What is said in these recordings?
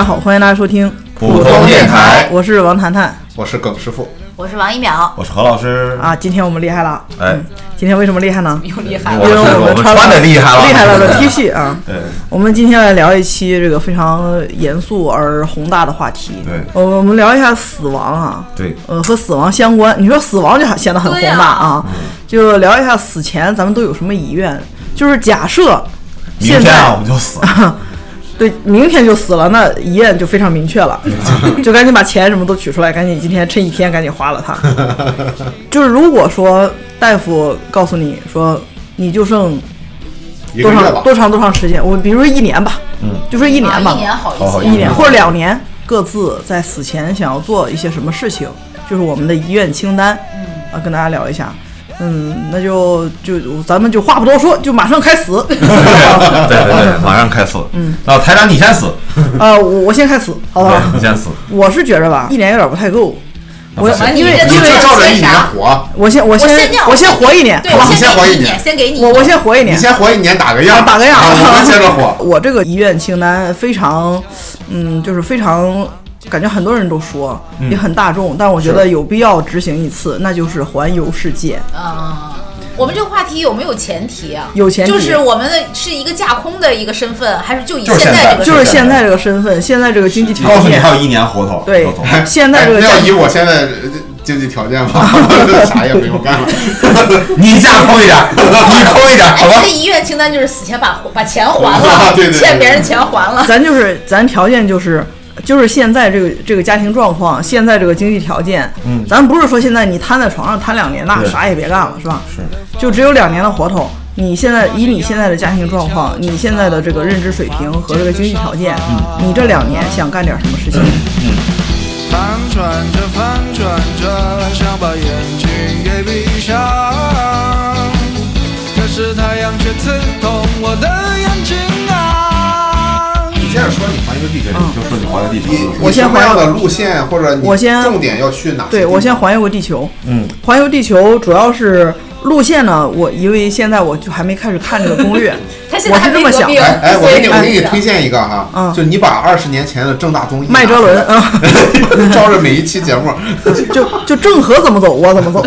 大家好，欢迎大家收听普通电台我是王谈谈我是耿师傅，我是王一淼，我是何老师。啊。今天我们厉害了，哎嗯，今天为什么厉害呢？又厉害我因为是我们穿的厉害了，厉害了的 T 恤啊。对，我们今天来聊一期这个非常严肃而宏大的话题。对我我们聊一下死亡啊，对，呃，和死亡相关。你说死亡就显得很宏大啊，就聊一下死前咱们都有什么遗愿。就是假设现在明天啊我们就死了。对，明天就死了，那遗愿就非常明确了，就赶紧把钱什么都取出来，赶紧今天趁一天赶紧花了它。就是如果说大夫告诉你说你就剩多长多长多长时间，我比如说一年吧，嗯，就说一年吧，啊一年好一些，一年或者两年，各自在死前想要做一些什么事情，就是我们的遗愿清单，嗯啊，跟大家聊一下。嗯，那就就咱们就话不多说，就马上开始。对对对，马上开始。嗯，啊台长你先死，呃，我我先开始，好不好？你先死。我是觉着吧，一年有点不太够。我因为因为照着一年活，我先我我先我先活一年，对，好吧你先活一年你，先给你，我我先活一年你年。先活一年打个样，啊打个样啊我着活。我这个遗愿清单非常，嗯，就是非常，感觉很多人都说，也很大众，但我觉得有必要执行一次，那就是环游世界。啊。我们这个话题有没有前提啊？有前提就是我们的是一个架空的一个身份，还是就以现在在这个就是现在这个身份，现在这个经济条告诉你件，还有一年活头，对。现在这个要家以我现在呃经济条件吧，啥也不用干了。你架空一点，你空一点，好哎，吧这个？遗愿清单就是死前把把钱还了，对对对欠别人钱还了。咱就是咱条件就是。就是现在这个这个家庭状况，现在这个经济条件，嗯咱不是说现在你瘫在床上瘫两年，那啥也别干了，是吧？是，就只有两年的活头。你现在以你现在的家庭状况，你现在的这个认知水平和这个经济条件，你这两年想干点什么事情？嗯翻转着翻转着，想把眼睛给闭上，可是太阳却刺痛我的眼睛啊！你接着说，你环游地球，你就说你环游地球我先环游什么样的路线，或者你我先重点要去哪对？我先环游个地球。嗯，环游地球主要是路线呢，我因为现在我就还没开始看这个攻略，他现在我是这么想哎哎，我给你，我给你推荐一个哈，嗯。就你把二十年前的正大综艺麦哲伦拿啊，照着每一期节目，就就郑和怎么走我怎么走，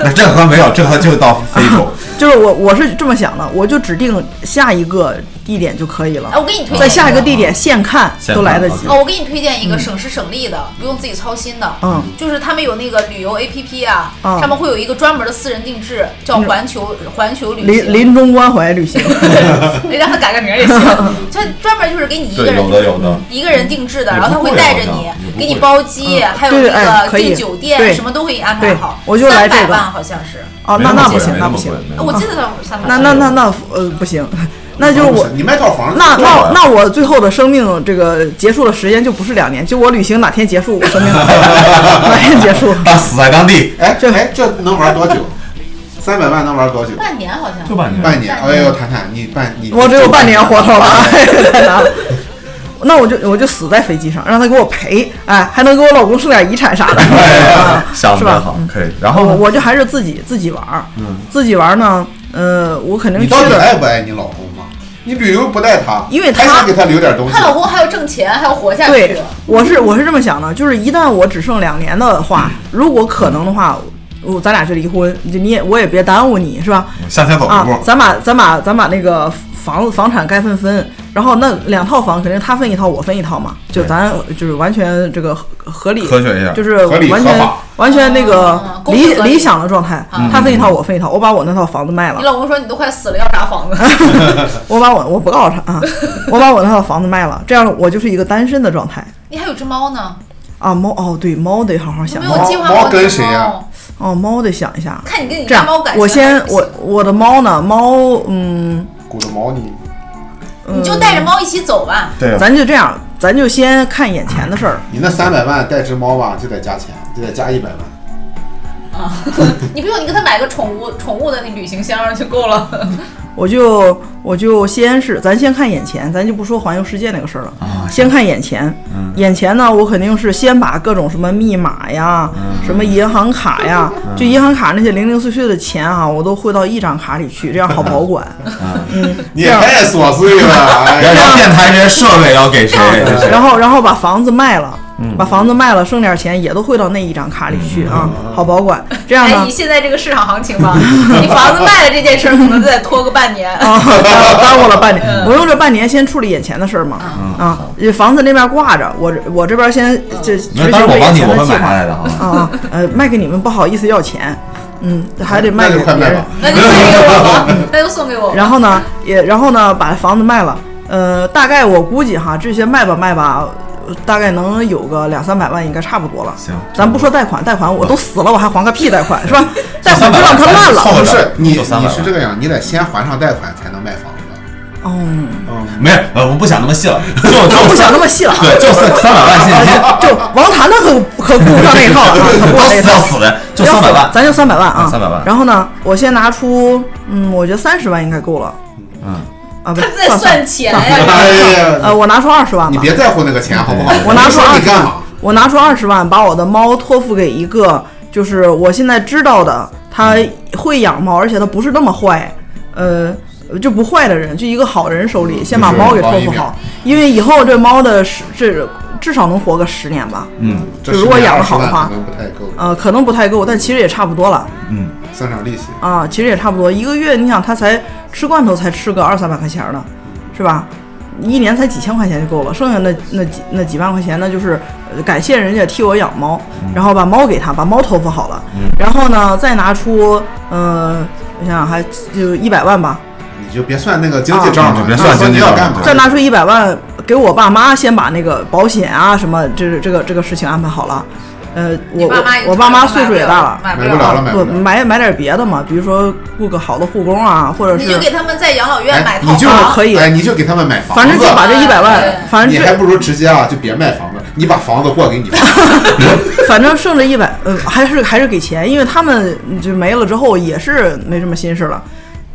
那郑和没有，郑和就到非洲。就是我我是这么想的，我就指定下一个地点就可以了。哎，，我给你推荐在下一个地点现看都来得及。哦，我给你推荐一个省时省力的，不用自己操心的。嗯，就是他们有那个旅游 APP 啊，嗯。上面会有一个专门的私人定制，叫环球环球旅临行。临终关怀旅行，你让他改个名儿也行。他专门就是给你一个，人有的有的。一个人定制的，然后他会带着你，给你包机，嗯。还有那个订酒店，什么都会给你安排好。我就来这个。300万好像是，哦，那那不行，那不行，我记得他三百。那那那那呃不行，那就是我你卖套房那那那我最后的生命这个结束的时间就不是两年，就我旅行哪天结束，我生命 哪天结束。啊，死在当地，哎这哎这能玩多久？三百万能玩多久？半年好像。就半年。半年。哎呦，谈谈你半你我只有半年活头了，哎太难了。那我就我就死在飞机上，让他给我赔，哎，还能给我老公剩点遗产啥的，是吧？得好，可以。然后我呢？我就还是自己自己玩儿，嗯自己玩儿呢，呃，我肯定你到底，爱不爱你老公吗？你旅游不带他，因为他还想给他留点东西她。老公还要挣钱，还要活下去对。，我是我是这么想的，就是一旦我只剩两年的话，如果可能的话，我咱俩就离婚，就你也我也别耽误你，是吧？向前走一啊步，。咱把咱把咱把那个房子房产该分分，然后那两套房肯定他分一套，我分一套嘛，就咱就是完全这个合合理，科学一下就是完全完全那个理理理想的状态，他分一套，我分一套，我把我那套房子卖了你，老公说你都快死了，要啥房子？我把我我不告诉他啊，我把我那套房子卖了，这样我就是一个单身的状态你还有只猫呢，啊。猫哦，对，猫得好好想没有计划猫跟谁呀猫哦，猫得想一下。看你跟你这样家猫感，情我先我我的猫呢？猫嗯，鼓着毛你，你就带着猫一起走吧。对啊，咱就这样，咱就先看眼前的事儿。你那三百万带只猫吧，就得加钱，就得加一百万。啊，你不用，你给他买个宠物宠物的那旅行箱就够了。我就我就先是咱先看眼前，咱就不说环游世界那个事儿了。先看眼前，嗯眼前呢，我肯定是先把各种什么密码呀、嗯什么银行卡呀，就银行卡那些零零碎碎的钱啊，我都汇到一张卡里去，这样好保管。嗯，你也太琐碎了，电台这些设备要给谁？然后然后把房子卖了，嗯把房子卖了，剩点钱也都汇到那一张卡里去啊，好保管。这样哎，呢以，现在这个市场行情吧，你房子卖了这件事儿，可能再拖个半年。啊，耽 耽误了半年。嗯我用这半年先处理眼前的事儿嘛。啊，房子那边挂着，我这我这边先这执行我这眼，前的计划啊。啊，呃，卖给你们不好意思要钱，嗯，还得卖给别人。那就送给我吧，那就送给我。然后呢，也然后呢，把房子卖了。呃，大概我估计哈，这些卖吧卖吧，呃大概能有个两三百万，应该差不多了。行咱不说贷款，贷款我都死了，我还还个屁贷款是吧？贷款就让它烂了。不是你，就300万你是这个样，你得先还上贷款才能卖房子。嗯，没有，呃，我不想那么细了，就就不想那么细了。对，就三三百万现金，就王谈谈可可顾不上那一套了啊，可不要死上那一套要死的，就三百万。咱就三百万啊，300万然后呢，我先拿出，嗯，我觉得三十万应该够了嗯，啊，不他在 算算钱呀，哎呀，呃，我拿出二十万吧。你别在乎那个钱好不好？我拿出二十万我拿出二十万，把我的猫托付给一个，就是我现在知道的，他会养猫，而且他不是那么坏，呃，就不坏的人，就一个好人手里，先把猫给托付好，因为以后这猫的十这至少能活个十年吧，嗯这如果养得好的话可能不太够，呃，可能不太够，但其实也差不多了嗯，算上利息。啊，其实也差不多，一个月你想他才吃罐头才吃个二三百块钱呢，是吧？一年才几千块钱就够了，剩下那那几那几万块钱呢，就是呃感谢人家替我养猫，然后把猫给他，把猫托付好了，然后呢再拿出，呃，我想想还就一百万吧，你就别算那个经济账了，啊别算经济账？再拿出一百万给我爸妈，先把那个保险啊什么这这个这个事情安排好了。呃，我我我爸妈岁数也大了，买不了了，买不不了。买买点别的嘛，比如说雇个好的护工啊，或者是你就给他们在养老院买哎，你就套房。可以哎，你就给他们买房子，反正就把这一百万对，反正这你还不如直接啊，就别卖房子，你把房子过给你爸。反正剩这一百，呃，还是还是给钱，因为他们就没了之后也是没什么心事了。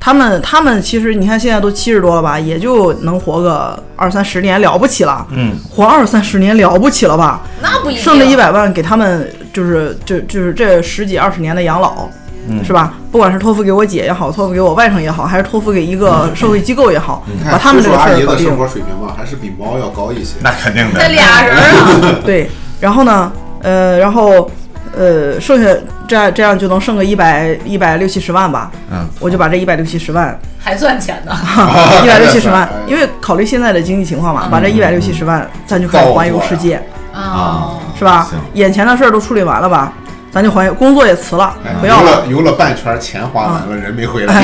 他们他们其实你看现在都七十多了吧，也就能活个二三十年了不起了。嗯，活二三十年了不起了吧？那不一定。剩这一百万给他们，就是就就是这十几二十年的养老，嗯是吧？不管是托付给我姐也好，托付给我外甥也好，还是托付给一个社会机构也好，嗯把他们这个事儿搞定的生。活水平吧，还是比猫要高一些。那肯定的。那俩人啊，对，然后呢，呃，然后呃，剩下这样这样就能剩个一百一百六七十万吧。嗯，我就把这一百六七十万，还赚钱呢。一百六七十万哎，因为考虑现在的经济情况嘛，把这一百六七十万，咱就开始环游世界，啊，是吧？眼前的事儿都处理完了吧，咱就环游，工作也辞了哎，不要了。游了半圈，钱花完了，人没回来。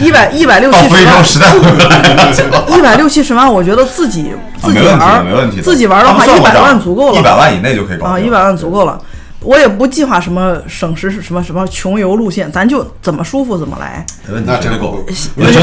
一百一百六七十万，实在回不来，一百六七十万，我觉得自己自己没问题的，玩儿，没问题。自己玩儿的话，一百万足够了。一百万以内就可以搞啊，一百万足够了。我也不计划什么省时什么什么穷游路线，咱就怎么舒服怎么来。没问题，那真够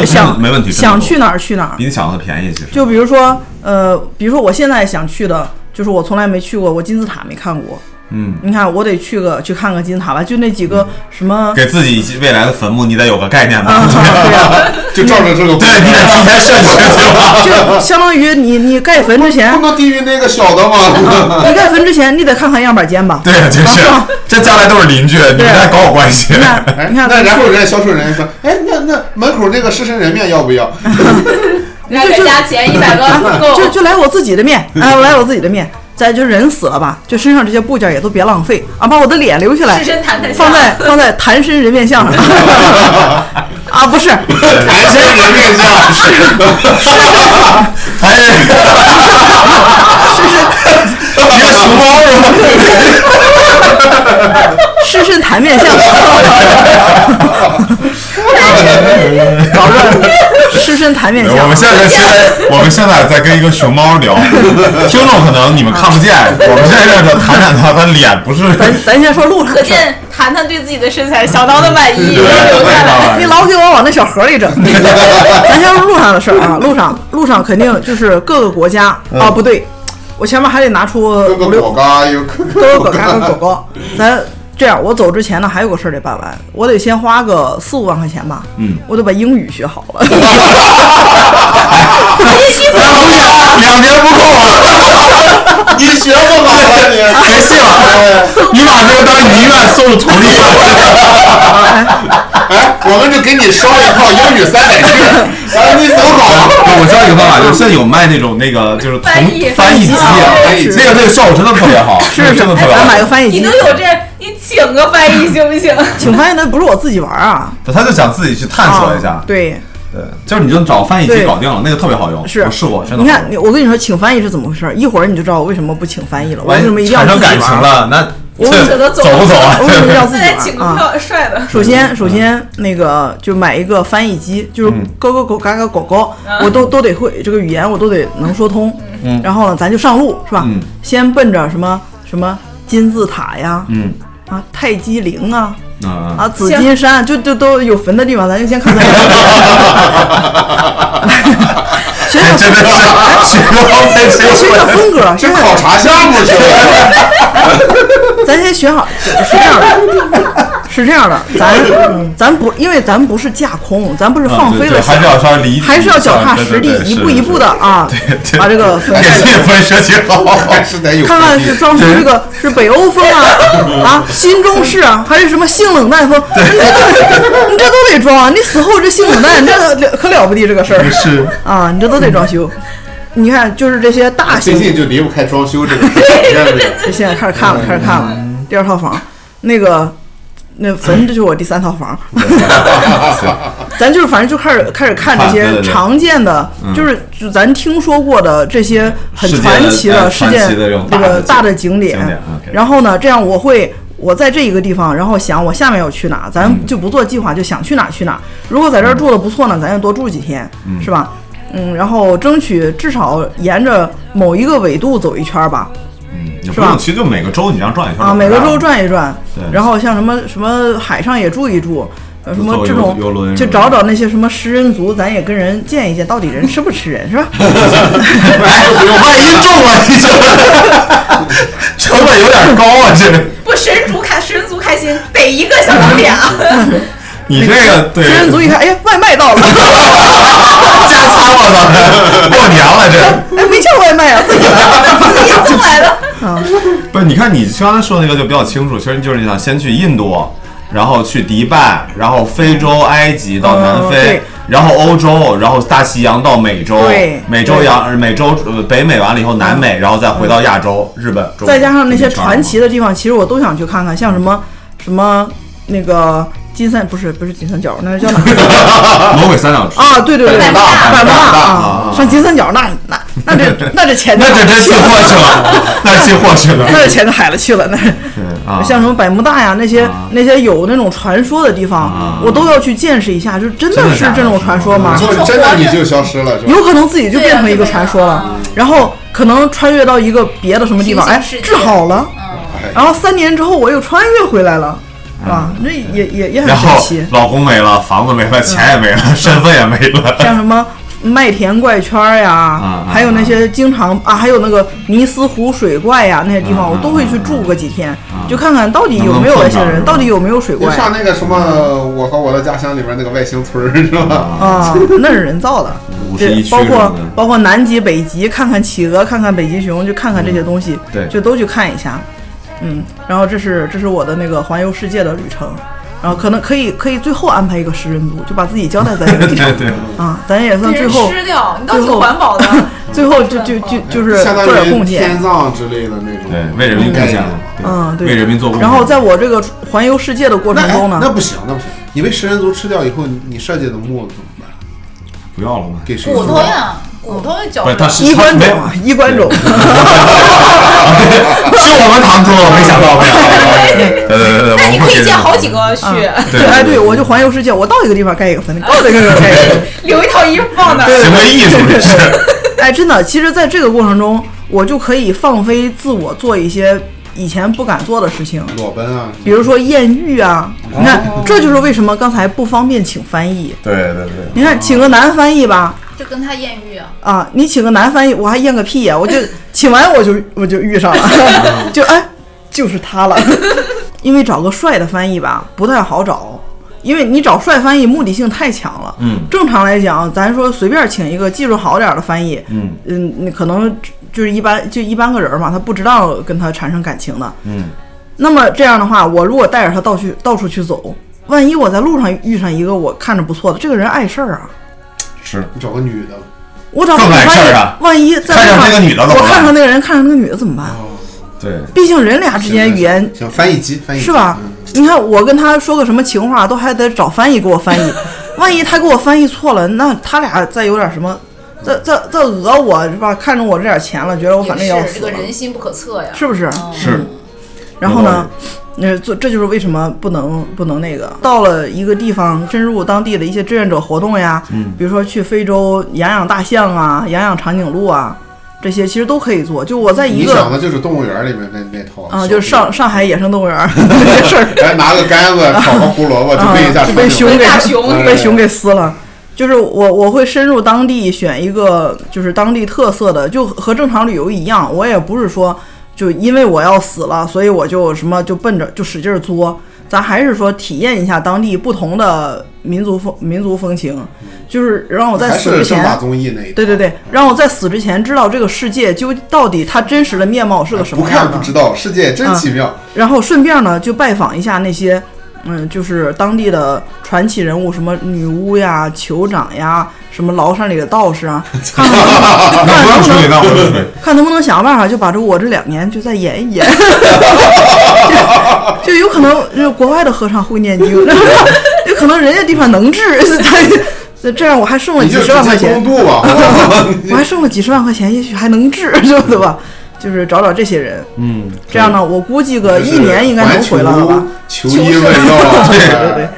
想没问题，想去哪儿去哪儿。比你想的便宜，其实。就比如说，呃，比如说我现在想去的，就是我从来没去过，我金字塔没看过。嗯，你看，我得去个去看个金字塔吧，就那几个什么给自己未来的坟墓，你得有个概念吧？啊，对呀、就照着这个，对，你得提前设计计划。就相当于你你盖坟之前不，能低于那个小的吗？你盖坟之前你得看看样板间吧。对，就是这将来都是邻居，你们还搞好关系你。看，哎，你看，那然后人家销售人员说，哎，那那门口那个狮身人面要不要？让给加钱一百个。就就来我自己的面，哎，我来我自己的面。再就人死了吧，就身上这些部件也都别浪费啊，把我的脸留下来放在 放在谈身人面像上。啊，不是，谈身人面像，哎，别熊猫啊！狮身谈面像。搞个狮身谈面相 我们。现在现在我们现在在跟一个熊猫聊，听众可能你们看不见，我们现在在这谈谈他的脸，不是咱咱先说路上的事儿，可见谈谈对自己的身材相当的满意，对留下来。你老给我往那小盒里整。咱先说路上的事儿啊，路上路上肯定就是各个国家啊，不对，我前面还得拿出五六狗干 有各各个国家的狗狗，咱这样，我走之前呢还有个事儿得办完，我得先花个四五万块钱吧，嗯，我得把英语学好了。两年 不够啊！你学不好啊你。别信了，你把这个当遗愿送了徒弟。哎，我们就给你烧一套英语三百句，然后你走好。我教你一个方法，就是现在有卖那种那个就是同翻译机，翻译机那个那个效果真的特别好，是是，真的特别咱买个好。你翻译机你能。有这，你请个翻译行不行？请翻译那不是我自己玩啊，他就想自己去探索一下啊，对，对，就是你就找翻译机搞定了，那个特别好用，是。我试过，真的。你看，你我跟你说，请翻译是怎么回事？一会儿你就知道我为什么不请翻译了，我为什么一定要产生自己玩。感情了，那我走走不走啊？我为什么要自己再请个帅的，首先，首先那个就买一个翻译机，就是嗯。咯咯咯嘎嘎狗狗，我都都得会这个语言，我都得能说通。嗯。然后呢，咱就上路是吧？嗯。先奔着什么什么金字塔呀，嗯。啊泰姬陵啊，啊啊。紫金山，就就都有坟的地方，咱就先看看。学学真的是学到被谁学学风格，学学这考察项目去了。咱先学好，是这样的，是这样的，咱咱不，因为咱不是架空，咱不是放飞了还是要稍微还是要脚踏实地一步一步的啊，把这个坟给自己分设计好。还是得有看看是装出这个是北欧风啊 啊，新中式啊，还是什么性冷淡风？你这都你这都得装啊！你死后这性冷淡，你这了可了不得这个事儿是啊！你这都得装修。你看，就是这些大型，最近就离不开装修这个？这现在开始看了，开始看了。第二套房，那个那坟，这就是我第三套房。咱就是反正就开始开始看这些常见的，嗯就是就咱听说过的这些很传奇呃的事件这个大的景景点。然后呢，这样我会。我在这一个地方，然后想我下面要去哪，咱嗯就不做计划，就想去哪去哪。如果在这儿住的不错呢，咱就多住几天，是吧？嗯，然后争取至少沿着某一个纬度走一圈儿吧。嗯，也是吧不用，其实就每个州你这样转一圈啊，每个州转一转对，然后像什么什么海上也住一住，呃，什么这种游游轮就什么的找找那些什么食人族，咱也跟人见一见，到底人吃不吃人是吧？万一中了，你 说成本有点高啊，这 不，食人族开食人族开心，得一个小两点啊！你这个对食人族一看，哎呀，外卖到了，加餐我操，过年了这。哎，没叫外卖啊，自己来。自己送来了，不是，你看你刚才说的那个就比较清楚，其实就是你想先去印度，然后去迪拜，然后非洲、埃及到南非嗯，然后欧洲，然后大西洋到美洲，美洲洋美洲呃北美完了以后南美，然后再回到亚洲、日本，再加上那些传奇的地方，其实我都想去看看，像什么什么那个金三不是不是金三角，那是叫哪儿？魔鬼三角啊，对对对，百慕大百慕大啊，上金三角那那 那这 那这钱就那这真进货去了，那进货去了，那这钱就海了去了，那。对啊，像什么百慕大呀，那些、啊那些有那种传说的地方，啊我都要去见识一下。就真真的是这种传说吗？就真的你就消失了，有可能自己就变成一个传说了，然后可能穿越到一个别的什么地方，哎治好了，嗯，然后三年之后我又穿越回来了，啊？那也也也很神奇。老公没了，房子没了，钱也没了，身份也没了，像什么麦田怪圈呀，啊还有那些经常啊，还有那个尼斯湖水怪呀，那些地方啊我都会去住个几天，啊。就看看到底有没有外星人，到底有没有水怪就上那个什么《我和我的家乡》里边那个外星村，是吧？啊，那是人造的。对，五十一区包括包括南极、北极，看看企鹅，看看北极熊，就看看这些东西，对。就都去看一下。嗯，然后这是这是我的那个环游世界的旅程，然后可能可以可以最后安排一个食人族，就把自己交代在这个地方对对，啊，咱也算最后吃掉，你倒挺最后环保的。最后就就就 就是做点贡献天。葬之类的那种，对，为人民贡献了，对嗯，对，为人民做贡献。然后在我这个环游世界的过程中呢，哎那不行，那不行。你被食人族吃掉以后，你你设计的墓怎么办？不要了吗？给谁骨头说？呀，骨头的脚不了。不是他是衣冠冢啊，衣冠冢，是我们堂哥，没想到，没想到，对对对对，那你可以建好几个去，对哎，对，我就环游世界，我到一个地方盖一个坟，到一个地方盖一个坟。留一套衣服放那儿。行为艺术这是，哎，真的，其实在这个过程中，我就可以放飞自我，做一些以前不敢做的事情，裸奔啊！比如说艳遇啊。你看，这就是为什么刚才不方便请翻译。对对对，你看，请个男翻译吧，就跟他艳遇啊，啊，你请个男翻译，我还艳个屁呀、我就 请完我就我就遇上了，就哎，就是他了。因为找个帅的翻译吧不太好找，因为你找帅翻译目的性太强了。嗯正常来讲，咱说随便请一个技术好点儿的翻译，嗯嗯，你可能就是一般就一般个人嘛，他不知道跟他产生感情的。嗯，那么这样的话，我如果带着他到去到处去走，万一我在路上遇上一个我看着不错的，这个人碍事儿啊，是。你找个女的，我找个更碍翻译事儿啊，万一在路上看上那个女的怎么我办看上那个人，看上那个女的怎么办？对，毕竟人俩之间语言行翻译机，翻译机。是吧？嗯？你看我跟他说个什么情话，都还得找翻译给我翻译，万一他给我翻译错了，那他俩再有点什么，再再再讹我是吧？看中我这点钱了，觉得我反正要也是这死了，个人心不可测呀。是不是？嗯。是。然后呢，呃，这这就是为什么不能不能那个，到了一个地方，深入当地的一些志愿者活动呀，嗯比如说去非洲养养大象啊，养养长颈鹿啊，这些其实都可以做。就我在一个你想个的就是动物园里面那那套啊、就是上上海野生动物园儿 那事儿。哎，拿个杆子炒个胡萝卜就啊被一下就被熊给熊被熊给撕了。就是我我会深入当地选一个就是当地特色的，就和正常旅游一样。我也不是说就因为我要死了，所以我就什么就奔着就使劲儿作。咱还是说体验一下当地不同的民族风民族风情，就是让我在死之前是正大综艺那对对对，让我在死之前知道这个世界究到底它真实的面貌是个什么样的看不。知道，世界真奇妙。然后顺便呢，就拜访一下那些，嗯，就是当地的传奇人物，什么女巫呀、酋长呀，什么崂山里的道士啊，看看能不用处理，那不用处理。看能不能 想个办法，就把这我这两年就再演一演，就就有可能就国外的和尚会念经，有可能人家地方能治，咱这样我还剩了几十万块钱我还剩了几十万块钱，也许还能治，对吧？就是找找这些人，嗯，这样呢，我估计个一年应该能回来了吧？求医问药，对对。对，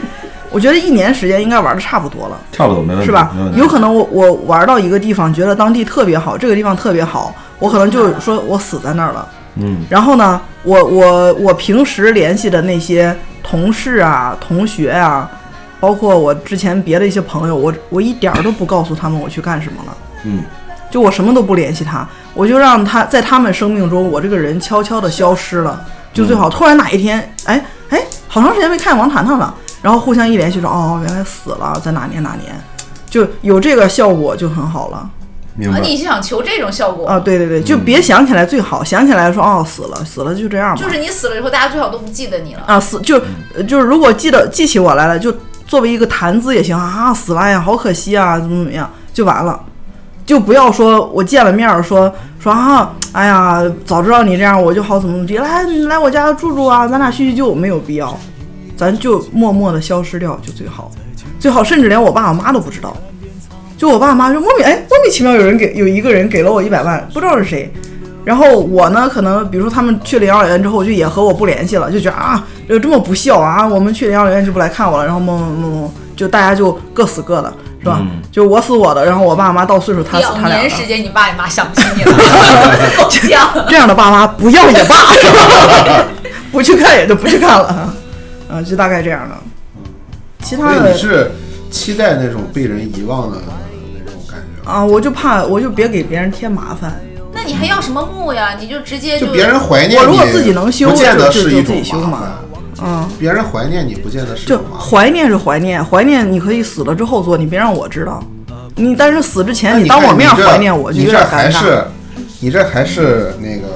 我觉得一年时间应该玩的差不多了，差不多没问题，是吧？有可能我我玩到一个地方，觉得当地特别好，这个地方特别好，我可能就说我死在那儿了。嗯，然后呢，我我我平时联系的那些同事啊、同学啊，包括我之前别的一些朋友，我我一点儿都不告诉他们我去干什么了。嗯，就我什么都不联系他，我就让他在他们生命中，我这个人悄悄的消失了，就最好。突然哪一天，哎哎，好长时间没看见王谈谈了，然后互相一联系说，哦，原来死了，在哪年哪年，就有这个效果就很好了。啊，明白。你想求这种效果啊，对对对，就别想起来最好，想起来说哦死了死了就这样吧。就是你死了以后，大家最好都不记得你了。啊死就呃就是如果记得记起我来了，就作为一个谈资也行啊，死了呀，好可惜啊，怎么怎么样就完了。就不要说我见了面儿说说啊，哎呀，早知道你这样我就好怎么怎么地，来来我家住住啊，咱俩叙叙旧，没有必要，咱就默默的消失掉就最好，最好甚至连我爸我妈都不知道。就我爸我妈就莫名哎莫名其妙有人给有一个人给了我一百万，不知道是谁。然后我呢，可能比如说他们去了养老院之后，就也和我不联系了，就觉得啊，就这么不孝啊，我们去了养老院就不来看我了，然后么么么么，就大家就各死各的，是吧？嗯就我死我的，然后我爸妈到岁数他死两他俩的。年时间，你爸你妈想不起你了，够呛。这样的爸妈不要也罢，是吧？不去看也就不去看了，啊，就大概这样的。其他所以的你是期待那种被人遗忘的那种感觉，啊，我就怕我就别给别人添麻烦。那你还要什么墓呀？你就直接就别人怀念你，我如果自己能修不见得就就是一种自己修嘛麻烦。嗯，别人怀念你，不见得是一就。怀念是怀念，怀念你可以死了之后做，你别让我知道。你但是死之前你当我面怀念我，就你这有点尴尬。还是你这还是那个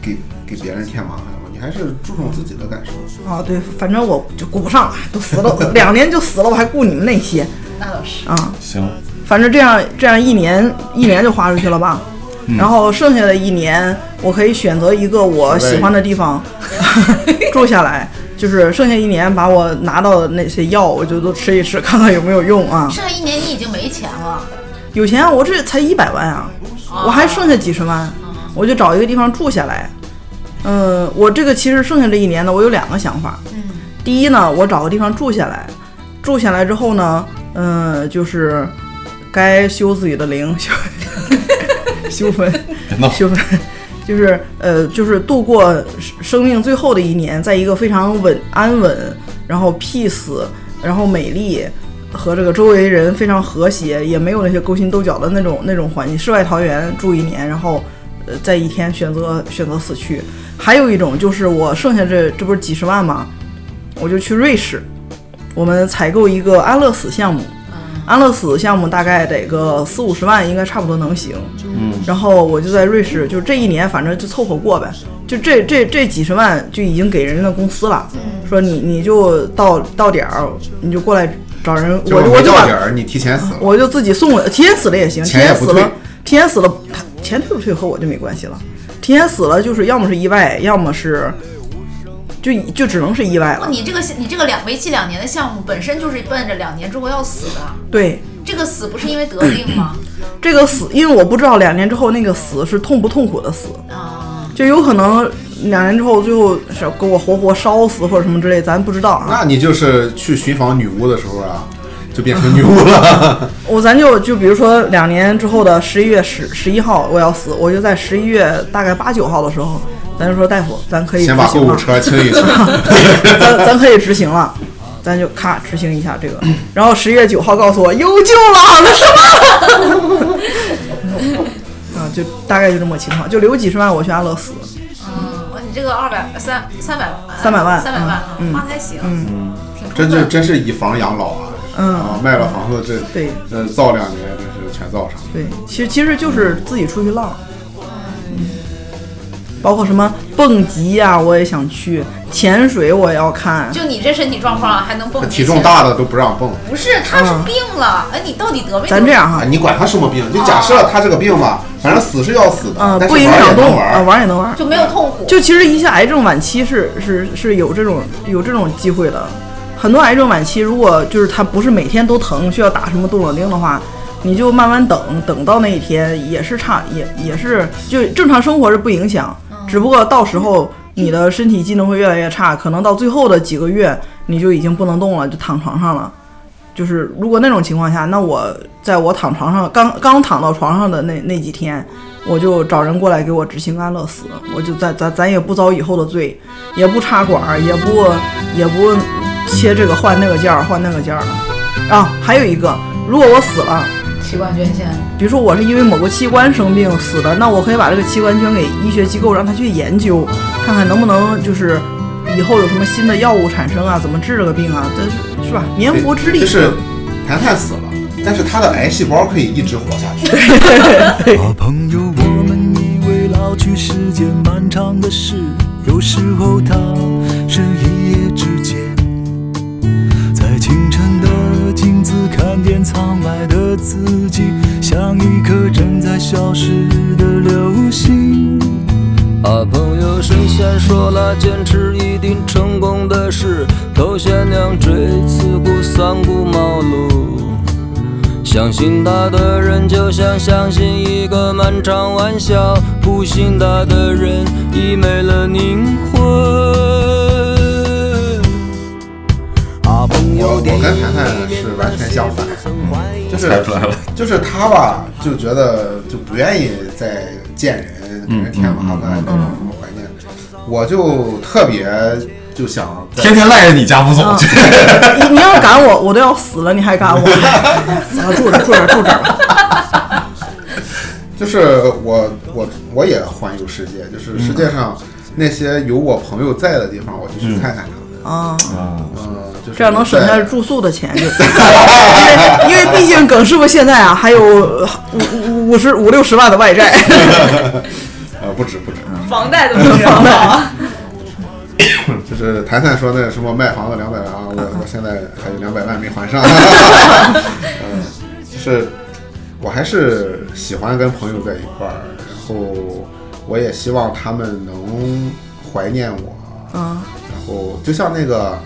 给给别人添麻烦吗？你还是注重自己的感受。啊，对，反正我就顾不上了，都死了两年就死了，我还顾你们那些那倒是。啊。行，反正这样这样一年一年就花出去了吧。然后剩下的一年，我可以选择一个我喜欢的地方 住下来，就是剩下一年把我拿到的那些药，我就都吃一吃，看看有没有用啊。剩下一年你已经没钱了，有钱啊，我这才一百万啊，我还剩下几十万，我就找一个地方住下来。嗯，我这个其实剩下这一年呢，我有两个想法。嗯，第一呢，我找个地方住下来，住下来之后呢，嗯，就是该修自己的灵，修 修坟。修坟，就是呃，就是度过生命最后的一年，在一个非常稳、安稳，然后 peace，然后美丽。和这个周围人非常和谐，也没有那些勾心斗角的那种那种环境，世外桃源住一年，然后，呃，在一天选择选择死去。还有一种就是我剩下这这不是几十万吗？我就去瑞士，我们采购一个安乐死项目。安乐死项目大概得个四五十万，应该差不多能行。嗯，然后我就在瑞士，就这一年反正就凑合过呗。就这这这几十万就已经给人家公司了，说你你就到到点儿你就过来找人，我我就点儿，你提前死了。我就自己送了，提前死了也行，提前死了，提前死了，他钱退不退和我就没关系了。提前死了就是要么是意外，要么是就就只能是意外哦，了。你这个你这个两为期两年的项目本身就是奔着两年之后要死的，对，这个死不是因为得病吗？这个死，因为我不知道两年之后那个死是痛不痛苦的死，啊，就有可能两年之后最后是给我活活烧死或者什么之类，咱不知道啊。那你就是去寻访女巫的时候啊，就变成女巫了。我咱就就比如说两年之后的十一月十十一号我要死，我就在十一月大概八九号的时候，咱就说大夫，咱可以先把购物。车清一清。咱咱可以执行了，咱就咔执行一下这个。然后十一月九号告诉我有救了，那什么？啊，就大概就这么个情况，就留几十万我去安乐死。嗯，你这个二百三三百万，三百万三百万啊，嗯花的还行，嗯挺充真分是真是以房养老啊！嗯啊，卖了房子这对这造两年，真是全造上。对，其实其实就是自己出去浪。嗯包括什么蹦极呀、我也想去；潜水我也要看。就你这身体状况啊还能蹦极？体重大的都不让蹦。不是，他是病了，哎，你到底得没得？咱这样哈啊，，你管他什么病？就假设他这个病吧，反正死是要死的，嗯，不影响动，啊，玩儿。玩也能玩。就没有痛苦，就其实一些癌症晚期是是是有这种有这种机会的，很多癌症晚期如果就是他不是每天都疼，需要打什么杜冷丁的话，你就慢慢等，等到那一天也是差也也是就正常生活是不影响，只不过到时候你的身体机能会越来越差，可能到最后的几个月你就已经不能动了，就躺床上了。就是如果那种情况下，那我在我躺床上刚刚躺到床上的那那几天，我就找人过来给我执行安乐死，我就咱咱咱也不遭以后的罪，也不插管儿，也不也不切这个换那个件儿换那个件儿了。啊，还有一个，如果我死了，器官捐献，比如说我是因为某个器官生病死的，那我可以把这个器官捐给医学机构，让他去研究，看看能不能就是以后有什么新的药物产生啊，怎么治这个病啊，这是是吧？绵薄之力。就是谈谈死了，但是他的癌细胞可以一直活下去。好朋友，我们以为老去是件漫长的事，有时候它是看见舱外的自己，像一颗正在消失的流星。啊，朋友，神仙说了，坚持一定成功的事，头悬梁锥刺股三顾茅庐。相信他的人就像相信一个漫长玩笑，不信他的人已没了灵魂。我我跟谈谈是完全相反，就是出来了。就是他吧，就觉得就不愿意再见人，给人添麻烦那种什么怀念。我就特别就想天天赖着你家不走嗯，你你要赶我，我都要死了，你还赶我？啊，住这住这住这儿吧。就是我我我也环游世界，就是世界上那些有我朋友在的地方，我就去看看。啊，嗯，就是这样能省下住宿的钱，就 因为因为毕竟耿师傅现在啊还有五五五十五六十万的外债。呃不止不止，房贷都不知道啊。就是谈谈说那什么卖房子两百万啊，我我现在还有两百万没还上。嗯，就是我还是喜欢跟朋友在一块儿，然后我也希望他们能怀念我。嗯，然后就像那个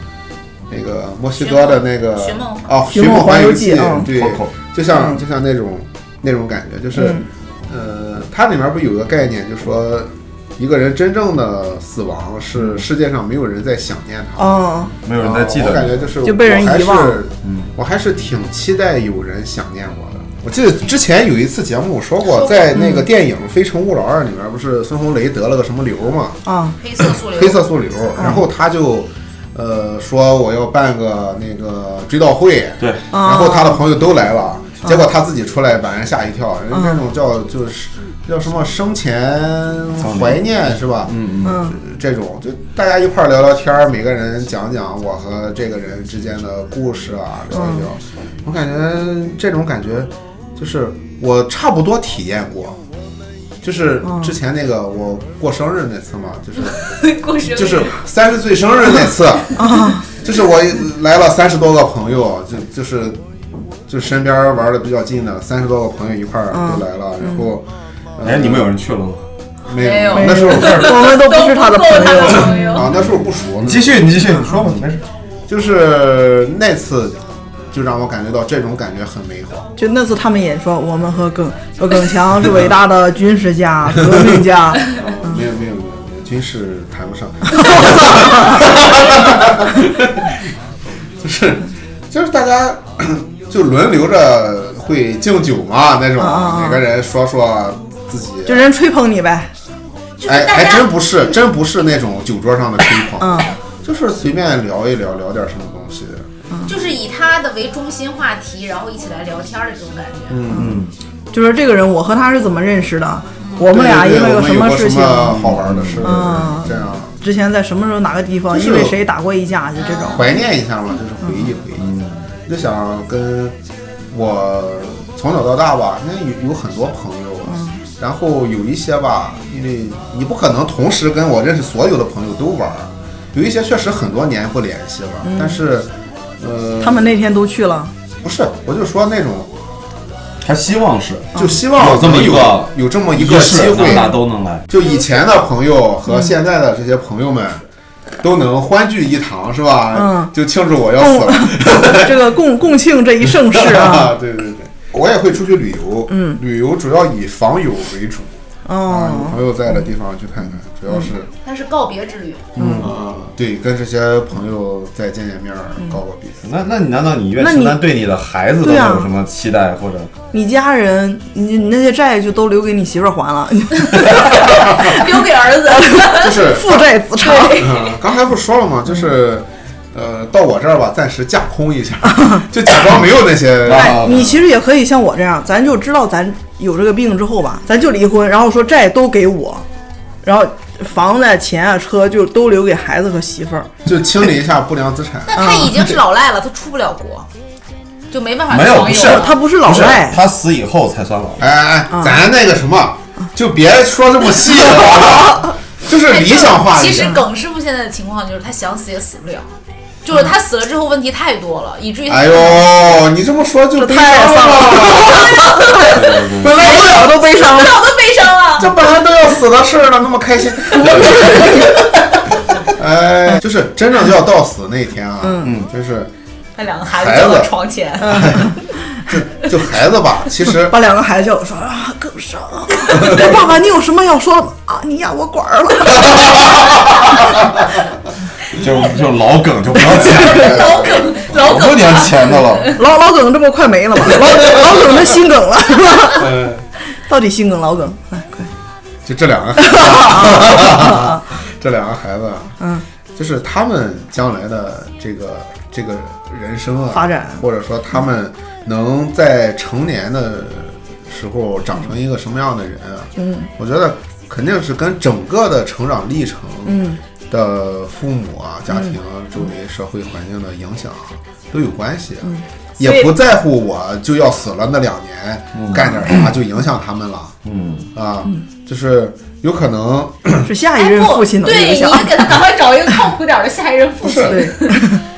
那个墨西哥的那个寻梦。哦，寻梦梦环游记嗯对就像嗯。就像那种那种感觉，就是呃，它里面不有个概念，就说一个人真正的死亡是世界上没有人在想念他。哦，没有人再记得我感。觉就是就被人我还遗忘。是我还是挺期待有人想念我的。我记得之前有一次节目我说过，在那个电影《非诚勿扰二》里面，不是孙红雷得了个什么瘤嘛？啊，黑色素瘤，黑色素瘤，然后他就呃说我要办个那个追悼会，对，然后他的朋友都来了，结果他自己出来把人吓一跳，人这种叫就是叫什么生前怀念是吧？嗯嗯，这种就大家一块儿聊聊天儿，每个人讲讲我和这个人之间的故事啊，聊一聊。我感觉这种感觉就是我差不多体验过，就是之前那个我过生日那次嘛，就是 过生日就是三十岁生日那次，就是我来了三十多个朋友，就就是就身边玩的比较近的三十多个朋友一块儿都来了，然后。哎，你们有人去了吗？没没有那时候我们 都不是他的朋友。啊，那时候不熟。你继续，你继续，你说吧，没事。就是那次，就让我感觉到这种感觉很美好。就那次他们也说，我们和耿和耿强是伟大的军事家、革命家。没有没有没有没有，军事谈不上。就是就是大家 就轮流着会敬酒嘛，那种啊啊啊每个人说说自己。就人吹捧你呗。哎，还真不是，真不是那种酒桌上的吹捧，嗯就是随便聊一聊，聊点什么东西。就是以他的为中心话题，然后一起来聊天的这种感觉。嗯，就是这个人，我和他是怎么认识的？我们俩因为有什么事情好玩的事，嗯这样之前在什么时候哪个地方，因为谁打过一架，就这种。怀念一下嘛，就是回忆回忆。就想跟我从小到大吧，因为有有很多朋友，然后有一些吧，因为你不可能同时跟我认识所有的朋友都玩儿，有一些确实很多年不联系了，但是呃，他们那天都去了，不是，我就说那种，他希望是就希望有这么能有一个有这么一个机会，大家都能来。就以前的朋友和现在的这些朋友们。都能欢聚一堂是吧？嗯就庆祝我要死了。这个共共庆这一盛世啊。对对对，我也会出去旅游，嗯，旅游主要以访友为主啊，有哦，朋友在的地方去看看，主要是它是告别之旅，嗯，对，跟这些朋友再见见面儿，嗯告个别。那那你难道你岳那你清丹对你的孩子都没有什么期待或者？你家人，你你那些债就都留给你媳妇儿还了 留给儿子。就是父债子偿。嗯，刚才不是说了吗？就是。呃，到我这儿吧，暂时架空一下，就假装没有那些。哎，你其实也可以像我这样，咱就知道咱有这个病之后吧，咱就离婚，然后说债都给我，然后房子、钱啊、车就都留给孩子和媳妇儿。就清理一下不良资产。那他已经是老赖了，他出不了国，就没办法没有不是。他不是老赖，他死以后才算老。哎哎嗯哎，咱那个什么，就别说这么细了，就是理想化其实。耿师傅现在的情况就是他想死也死不了，就是他死了之后问题太多了，以至于哎呦，你这么说就悲伤太丧了。本来不了都悲伤了。我都悲伤了。这本来都要死的事儿了，那么开心。哎，就是真正就要到死那天啊，嗯，就是他两个孩子坐到床前，就就孩子吧，其实把两个孩子叫我说啊，更伤啊！爸爸，你有什么要说的吗？啊，你压我管儿了。就就老梗就不要钱了，老梗老多年前的了。老老梗这不快没了吗？老老梗他心梗了，是吧？呃，到底心梗老梗？来，快！就这两个，这两个孩子，嗯，就是他们将来的这个这个人生啊，发展。或者说他们能在成年的时候长成一个什么样的人啊？嗯，我觉得肯定是跟整个的成长历程，嗯，的父母啊、家庭啊、周围社会环境的影响啊都有关系。嗯也不在乎我就要死了那两年、干点啥就影响他们了。嗯，啊，就是有可能 是下一任父亲的对，影响。你给他赶快找一个靠谱点儿的下一任父亲。对，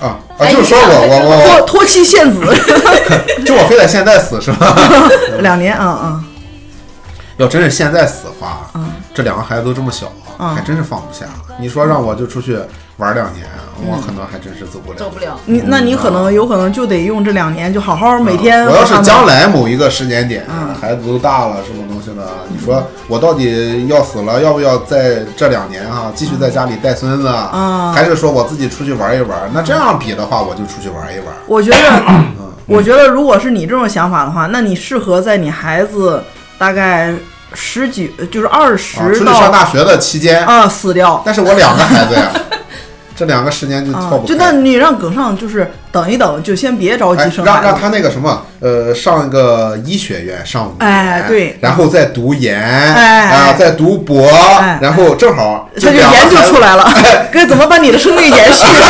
啊啊，哎就是说我我我脱脱妻献子，就我非得现在死是吧？两年啊啊，要真是现在死的话，这两个孩子都这么小，嗯还真是放不下。你说让我就出去玩两年，我可能还真是走不了。走不了，你那你可能有可能就得用这两年，就好好每天啊我要是将来某一个时间点，嗯。孩子都大了，什么东西的，你说我到底要死了，要不要在这两年哈、继续在家里带孙子啊？嗯。还是说我自己出去玩一玩？那这样比的话，我就出去玩一玩。我觉得，我觉得如果是你这种想法的话，那你适合在你孩子大概十几，就是二啊，出十上大学的期间，啊死掉。但是我两个孩子呀，这两个时间就啊错不，就。那你让耿尚就是等一等，就先别着急哎，生让让。他那个什么，呃，上一个医学院上五年，哎对。然后再读研，哎啊，再读博，哎然后正好他就研究出来了，该怎么把你的生命延续。上。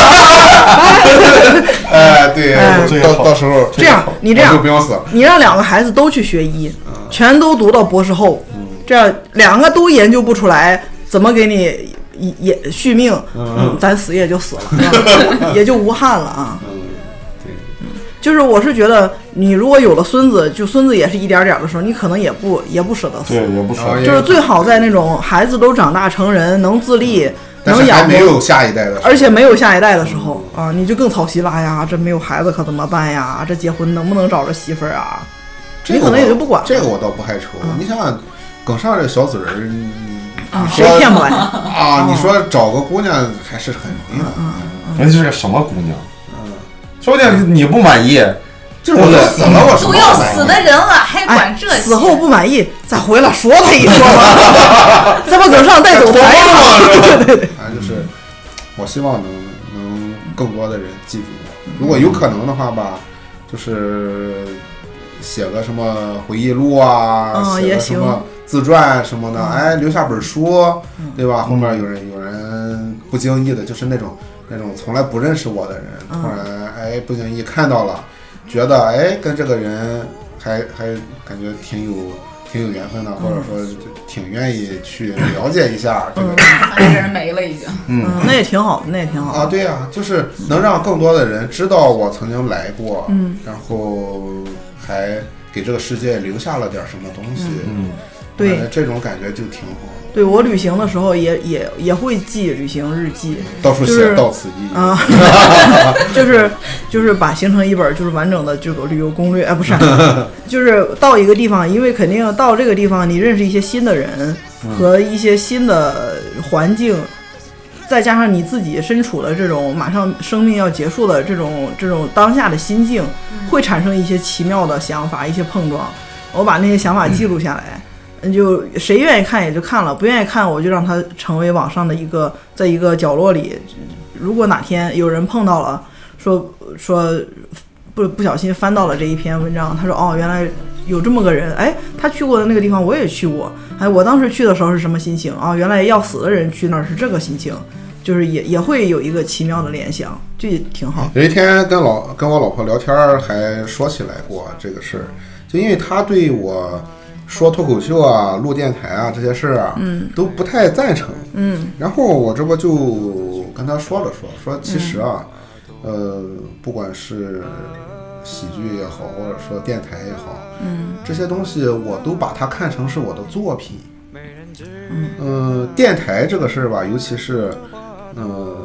哎，对，哎。到到时候这样，你这样就样不，用死了。你让两个孩子都去学医，全都读到博士后，嗯。这样两个都研究不出来怎么给你也也续命，嗯，咱死也就死了，也就无憾了啊。嗯，对，就是我是觉得，你如果有了孙子，就孙子也是一点点的时候，你可能也不也不舍得死对，，也不说然后也就是最好在那种孩子都长大成人，能自立，能养活，没有下一代的，而且没有下一代的时候啊，你就更操心了。哎呀，这没有孩子可怎么办呀？这结婚能不能找着媳妇儿啊？你可能也就不管了这个我倒不害愁。你想想，耿尚这个小嘴儿，你啊，谁骗不来？啊？你说找个姑娘还是很容易的，人家是个什么姑娘？嗯说不定你不满意，就是我都死了，都要死的人了，还管哎，这些？死后不满意，再回来说他一说吧，再把走上带走谈一谈。对对对，反正就是，我希望能能更多的人记住我。如果有可能的话吧，就是写个什么回忆录啊，写嗯也行个什么自传什么的，哎，留下本书，对吧？后面有人有人不经意的，就是那种那种从来不认识我的人，突然哎不经意看到了，觉得哎跟这个人还还感觉挺有。挺有缘分的，或者说挺愿意去了解一下这个这个人没了已经。嗯，那也挺好的，那也挺好。啊，的。对呀、就是能让更多的人知道我曾经来过，嗯，然后还给这个世界留下了点什么东西，嗯，对这种感觉就挺好，对我旅行的时候也也也会记旅行日记，到处就是写到此一游。啊，就是就是把形成一本就是完整的这个旅游攻略，哎，不是，就是到一个地方，因为肯定到这个地方，你认识一些新的人和一些新的环境，再加上你自己身处的这种马上生命要结束的这种这种当下的心境，会产生一些奇妙的想法，一些碰撞。我把那些想法记录下来。嗯，那就谁愿意看也就看了，不愿意看我就让它成为网上的一个，在一个角落里。如果哪天有人碰到了，说说不不小心翻到了这一篇文章，他说哦，原来有这么个人，哎，他去过的那个地方我也去过，哎，我当时去的时候是什么心情啊、原来要死的人去那儿是这个心情，就是也也会有一个奇妙的联想，这也挺好。有一天跟老跟我老婆聊天，还说起来过这个事儿，就因为她对我说脱口秀啊、录电台啊这些事儿啊，嗯都不太赞成。嗯然后我这不就跟他说了说，说其实啊，呃，不管是喜剧也好，或者说电台也好，嗯这些东西我都把它看成是我的作品。嗯、电台这个事儿吧，尤其是，呃，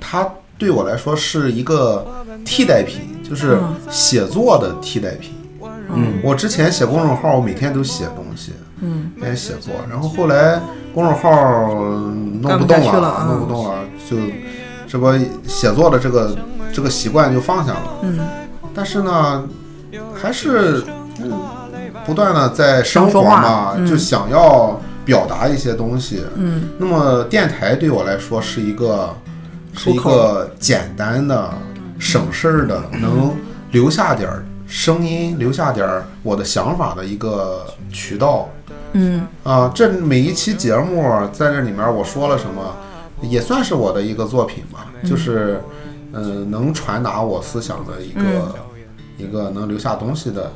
它对我来说是一个替代品，就是嗯写作的替代品。嗯，我之前写公众号，我每天都写东西，嗯。每天写作，然后后来公众号嗯弄不动了啊弄不动了，就这不写作的这个这个习惯就放下了。嗯。但是呢，还是嗯不断的在生活嘛，嗯就想要表达一些东西。嗯。那么电台对我来说是一个是一个简单的、省事儿的，能留下点儿声音、留下点儿我的想法的一个渠道。嗯啊，这每一期节目在这里面我说了什么，也算是我的一个作品吧，就是，呃，能传达我思想的一个、一个能留下东西的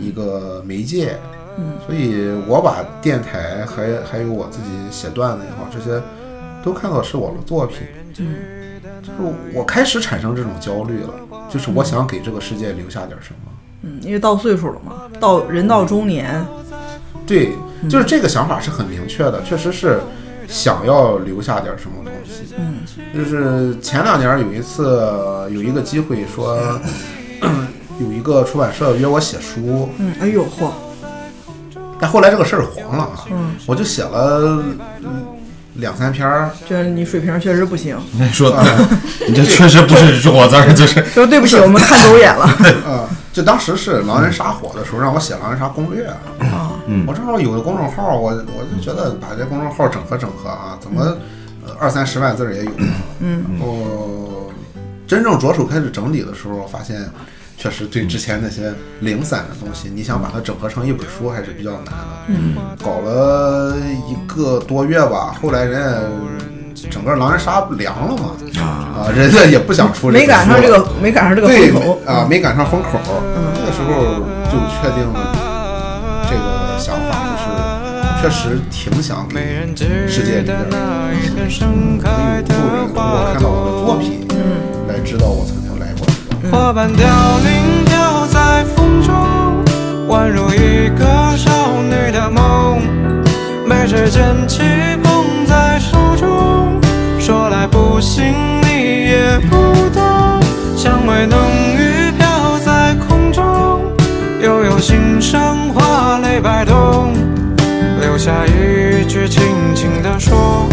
一个媒介。嗯，所以我把电台还还有我自己写段子也好，这些都看作是我的作品。嗯，就是我开始产生这种焦虑了，就是我想给这个世界留下点什么。嗯，因为到岁数了嘛，到人到中年，对，就是这个想法是很明确的，确实是想要留下点什么东西。嗯就是前两年有一次有一个机会说，有一个出版社约我写书，嗯，哎呦嚯，但后来这个事儿黄了啊，嗯，我就写了嗯两三篇儿，就是你水平确实不行，你 说的你这确实不是中国字儿，就是说对不起，我们看走眼了。啊，就当时是狼人杀火的时候，让我写狼人杀攻略。啊，我正好有个公众号，我我就觉得把这公众号整合整合啊，怎么呃二三十万字儿也有。嗯，然后真正着手开始整理的时候，发现确实对之前那些零散的东西，你想把它整合成一本书还是比较难的。嗯，搞了一个多月吧，后来人家整个狼人杀凉了嘛，啊，人家也不想出这没赶上这个，没赶上这个对风口。啊，没赶上风口。那个时候就确定这个想法，就是确实挺想给世界里边儿有路人通过看到我的作品，来知道我。花瓣凋零飘在风中，宛如一个少女的梦。被时间气捧在手中，说来不信你也不懂。香味浓郁飘在空中，悠悠心上花蕾摆动，留下一句轻轻的说：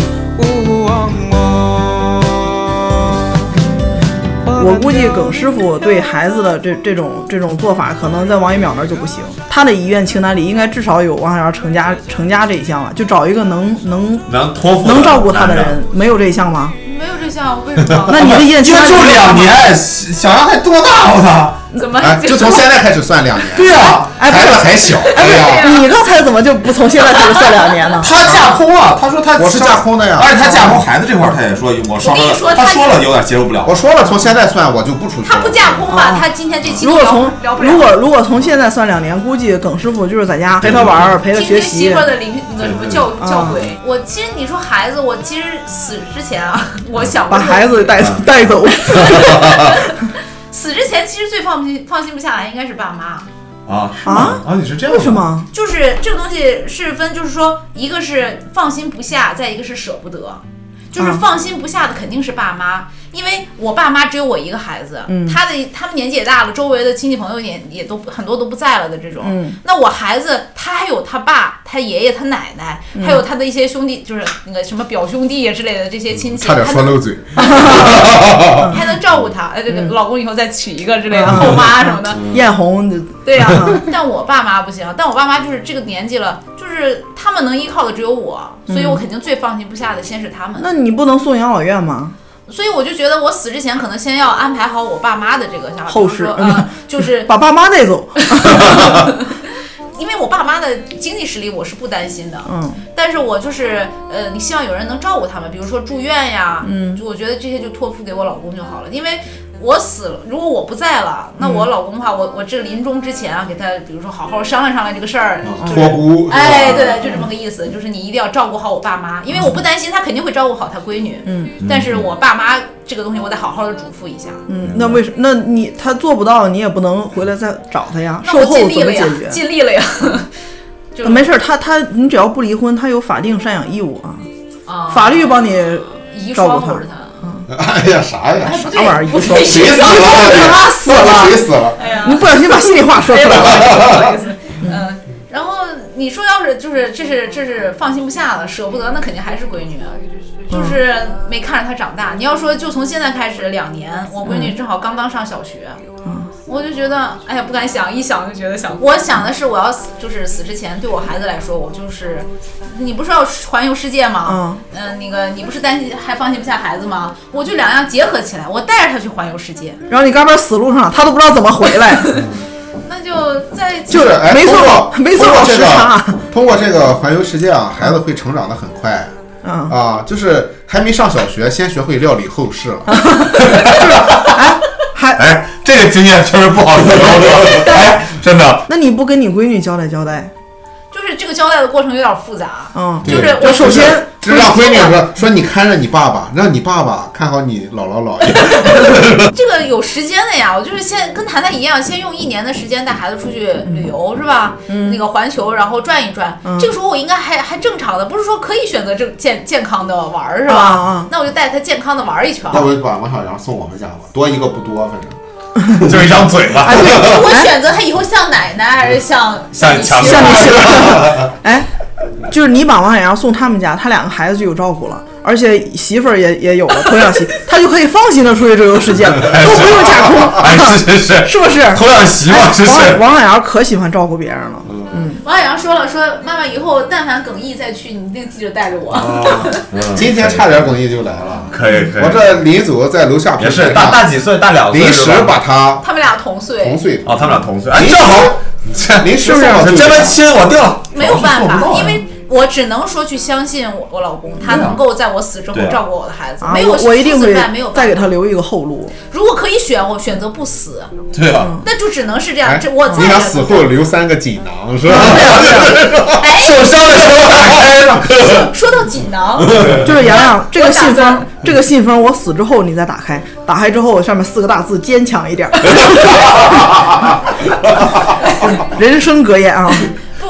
我估计耿师傅对孩子的这这种这种做法，可能在王一淼那儿就不行。他的遗愿清单里应该至少有王小阳成家成家这一项了，就找一个能能能托付能照顾他的人，没有这一项吗？没有这项，为什么？那你的遗愿清单就就两年，小杨还多大？我操！怎么哎，就从现在开始算两年，对啊，哎，孩子，还小。哎呀，你刚才怎么就不从现在开始算两年呢？他架空啊，他说他我是架空的呀而且他架空孩子这块儿，他也说我稍我跟你说微，他他说了有点接受不了我。说了，从现在算我就不出去了。他不架空吧？哦他今天这期聊如果从。如果如果从现在算两年，估计耿师傅就是在家陪他玩儿，陪他学听听媳习妇。儿的灵那个什么教教诲。我其实你说孩子，我其实死之前啊，我想把孩子带走带走，死之前其实最放不心放心不下来应该是爸妈。啊啊啊！你是这样为什？么？就是这个东西是分，就是说，一个是放心不下，再一个是舍不得。就是嗯放心不下的肯定是爸妈，因为我爸妈只有我一个孩子，嗯他的他们年纪也大了，周围的亲戚朋友也也都很多都不在了的这种。嗯那我孩子他还有他爸、他爷爷、他奶奶，嗯还有他的一些兄弟，就是那个什么表兄弟啊之类的这些亲戚，差点还能说漏嘴。还能照顾他，呃，这个老公以后再娶一个之类的嗯 后妈什么的。艳红，对呀、但我爸妈不行，但我爸妈就是这个年纪了，就是他们能依靠的只有我，所以我肯定最放心不下的先是他们。那你不能送养老院吗？所以我就觉得我死之前可能先要安排好我爸妈的这个想法，后事呃，就是把爸妈带走。因为我爸妈的经济实力我是不担心的，嗯，但是我就是呃，你希望有人能照顾他们，比如说住院呀，嗯，就我觉得这些就托付给我老公就好了，因为。我死了，如果我不在了，那我老公的话，我我这临终之前啊，给他比如说好好商量商量这个事儿，就是托孤，哎，对，就这么个意思，就是你一定要照顾好我爸妈，因为我不担心他肯定会照顾好他闺女，嗯，但是我爸妈这个东西我得好好的嘱咐一下，嗯，那为什么那你他做不到，你也不能回来再找他呀？售后怎么解，决？尽力了呀，就没事儿，他他你只要不离婚，他有法定赡养义务啊，啊，法律帮你遗照顾他，哎呀，啥呀？哎，不啥玩意儿谁死了？了？他死了，谁死了？哎呀，你不小心把心里话说出来了。不好意思，嗯，然后你说要是就是这是这是放心不下了，舍不得，那肯定还是闺女，啊就是没看着她长大。你要说就从现在开始两年，我闺女正好刚刚上小学，我就觉得哎呀不敢想，一想就觉得想。我想的是我要死，就是死之前对我孩子来说，我就是你不是要环游世界吗？嗯嗯，那个你不是担心还放心不下孩子吗？我就两样结合起来，我带着他去环游世界，然后你嘎巴死路上，他都不知道怎么回来，那就在 就是哎，没错通过没错通过这时差个，通过这个环游世界啊，孩子会成长的很快。嗯啊，就是还没上小学，先学会料理后事了。还哎，这个经验确实不好说，哎，真的。那你不跟你闺女交代交代？就是这个交代的过程有点复杂，嗯，就是我首先就让闺女说说你看着你爸爸，让你爸爸看好你姥姥姥爷。这个有时间的呀，我就是先跟谈谈一样，先用一年的时间带孩子出去旅游，是吧？嗯，那个环球，然后转一转。这个时候我应该还还正常的，不是说可以选择正健健康的玩儿，是吧？啊啊那我就带他健康的玩儿一圈儿。要不把王小阳送我们家吧，多一个不多，反正。就一张嘴巴，我选择他以后像奶奶还是像像你像你媳妇儿？哎，就是你把王海洋送他们家，他两个孩子就有照顾了，而且媳妇儿也也有了童养媳，他就可以放心的出去周游世界了，都不用假空，哎，是是是，是不是？童养媳嘛，是王是。王海洋可喜欢照顾别人了，嗯。王海洋说了，说妈妈以后但凡耿毅再去，你一定记着带着我。今天差点耿毅就来了，可以可以，我这临走在楼下也是大大，几岁，大两岁临时把他他们俩同岁，同岁。哦，他们俩同岁，哎，正好，时临时这边亲我定了，没有办法因为我只能说去相信我我老公，他能够在我死之后照顾我的孩子，啊，没有我我一定没有再给。他留一个后路。如果可以选，我选择不死，对啊，那就只能是这样。哎这我再你俩也死后留三个锦囊是吧？哎，受伤的时候打开了，说到锦囊，就是洋洋，这个信封，这个信封我死之后你再打开，打开之后上面四个大字“坚强一点”，人生格言啊！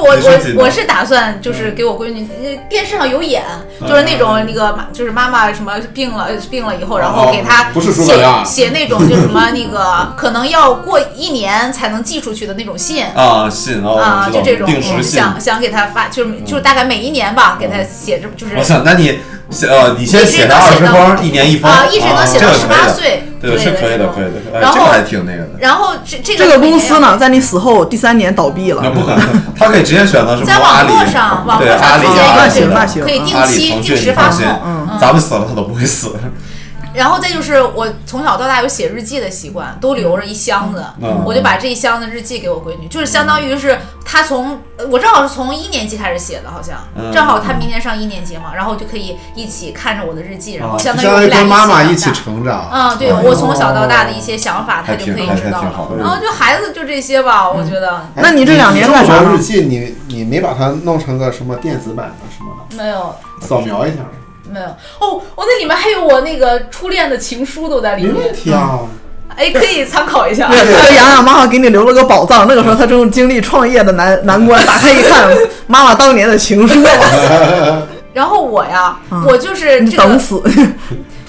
不，我我我是打算就是给我闺女，呃电视上有演，就是那种那个妈，就是妈妈什么病了病了以后，然后给她写写那种就什么那个可能要过一年才能寄出去的那种信。啊，信哦，啊，就这种。想想给她发，就是就是大概每一年吧，给她写这就是我想，那你写呃，你先写上二十封，一年一封啊，一直能写到十八岁之对，是可以的，可以的，哎然后这个还挺那个的。然后这这这个公司呢，在你死后第三年倒闭了那。不可能，他可以直接选择什么在网络上，网络上直接阿里啊那有这种行那行可以定、期定时发送咱们死了他都不会死。然后再就是我从小到大有写日记的习惯，都留着一箱子，嗯我就把这一箱子日记给我闺女，就是相当于是她从呃我正好是从一年级开始写的，好像、嗯正好她明年上一年级嘛，然后就可以一起看着我的日记，然后相当于跟妈妈一起一起。成长。嗯，对我从小到大的一些想法，她就可以知道了。然后就孩子就这些吧，我觉得哎那你这两年干啥呢这么多日记你你没把它弄成个什么电子版的什么的，没有扫描一下，没有哦，我那里面还有我那个初恋的情书都在里面没面问，题啊。哎，可以参考一下。对 对洋洋妈妈给你留了个宝藏，那个时候他正经历创业的难难关，打开一看，妈妈当年的情书，然后我呀，嗯我就是你这个等死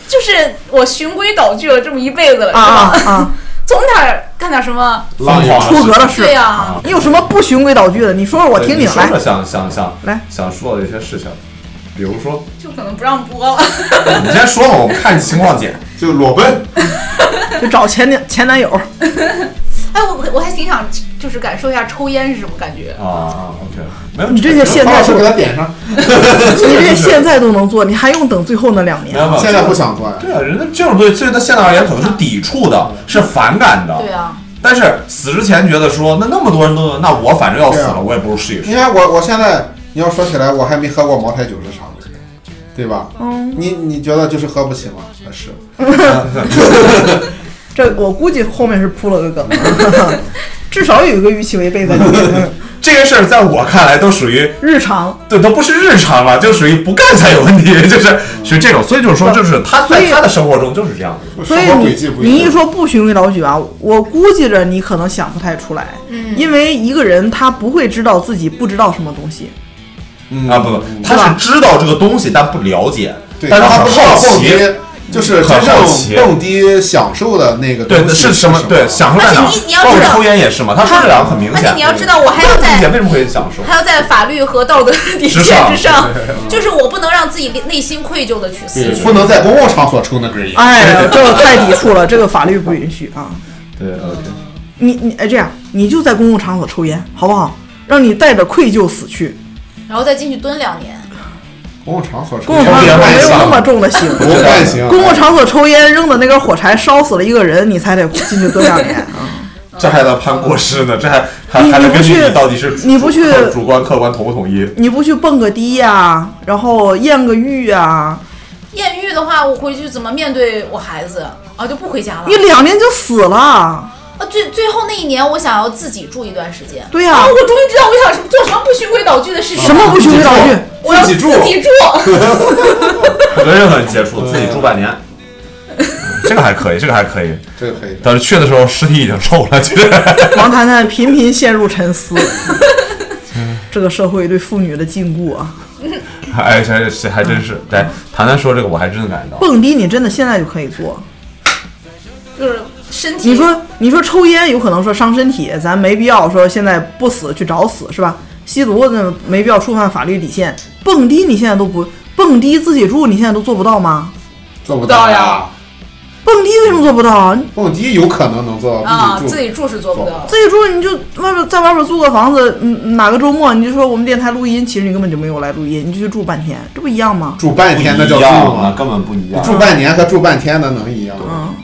就是我循规蹈矩了这么一辈子了，是啊啊吧？啊！总得干点什么。出格的事对呀、你有什么不循规蹈矩的？你说说我听听来你说说。想想想来想说的一些事情，比如说，就可能不让播了。你先说吧，我们看情况剪。就裸奔，就找前男前男友，哎，我我还挺想就是感受一下抽烟是什么感觉。啊啊，OK，没有你这些现在都把老师给他点上。你这些现在都能做，你还用等最后那两年没？有，现在不想做呀。对啊，人家这种东西，对他现在而言可能是抵触的，是反感的。对啊，但是死之前觉得说，那那么多人都，那我反正要死了，我也不如试一试。你看我我现在你要说起来，我还没喝过茅台酒是啥味儿，对吧？嗯，你你觉得就是喝不起吗？呃是 这我估计后面是铺了个梗，至少有一个预期违背在里面。这个事儿在我看来都属于，日常，对，都不是日常了，就属于不干才有问题，就是属于这种。所以就是说，就是他在他的生活中就是这样的。所以生活轨你迹不你一说不循规蹈矩啊，我估计着你可能想不太出来，嗯，因为一个人他不会知道自己不知道什么东西。嗯啊不不，他是知道这个东西，但不了解，对，但是他不好奇。蹦迪，就是很真好奇正蹦迪享受的那个对，东西是什么？对，享受在哪而且你你要儿？包括知道抽烟也是嘛，他说这两个很明而且显。你要知道，我还要在为什么会享受。还要在法律和道德底线之上，就是我不能让自己内心愧疚的去死去。不能在公共场所抽那根烟。哎，这个太抵触了，这个法律不允许啊。对，OK。你你哎，这样你就在公共场所抽烟，好不好？让你带着愧疚死去。然后再进去蹲两年。公共场所抽公共场烟所没有那么重的刑。公共场所抽烟扔的那根火柴烧死了一个人，你才得进去蹲两年啊！这还得判过失呢，这还还 你还得根据你不去你到底是你不去主观客观统不统一。你不去蹦个迪呀、然后验个浴啊、艳遇的话，我回去怎么面对我孩子啊？就不回家了。你两年就死了。啊，最最后那一年，我想要自己住一段时间。对呀、啊，我终于知道我想什么做什么不循规蹈矩的事情。什么不循规蹈矩？我要自己住自己住。跟任何人接触，自己住半年，这个还可以，这个还可以。这个可以。但是去的时候尸体已经臭了，就是。王谈谈频频陷入沉思。这个社会对妇女的禁锢啊！哎，这这还真是。来，谈谈说这个，我还真的感觉到。蹦迪你真的现在就可以做。就是身体。你说你说抽烟有可能说伤身体，咱没必要说现在不死去找死是吧？吸毒那没必要触犯法律底线，蹦迪你现在都不蹦迪自己住，你现在都做不到吗？做不到呀呀。蹦迪为什么做不到啊？蹦迪有可能能做到啊，自己住，自己住是做不到。自己住你就外边在外边租个房子，嗯，哪个周末你就说我们电台录音，其实你根本就没有来录音，你就去住半天，这不一样吗？住半天那叫住吗？根本不一样。住半年和住半天的能一样吗？嗯，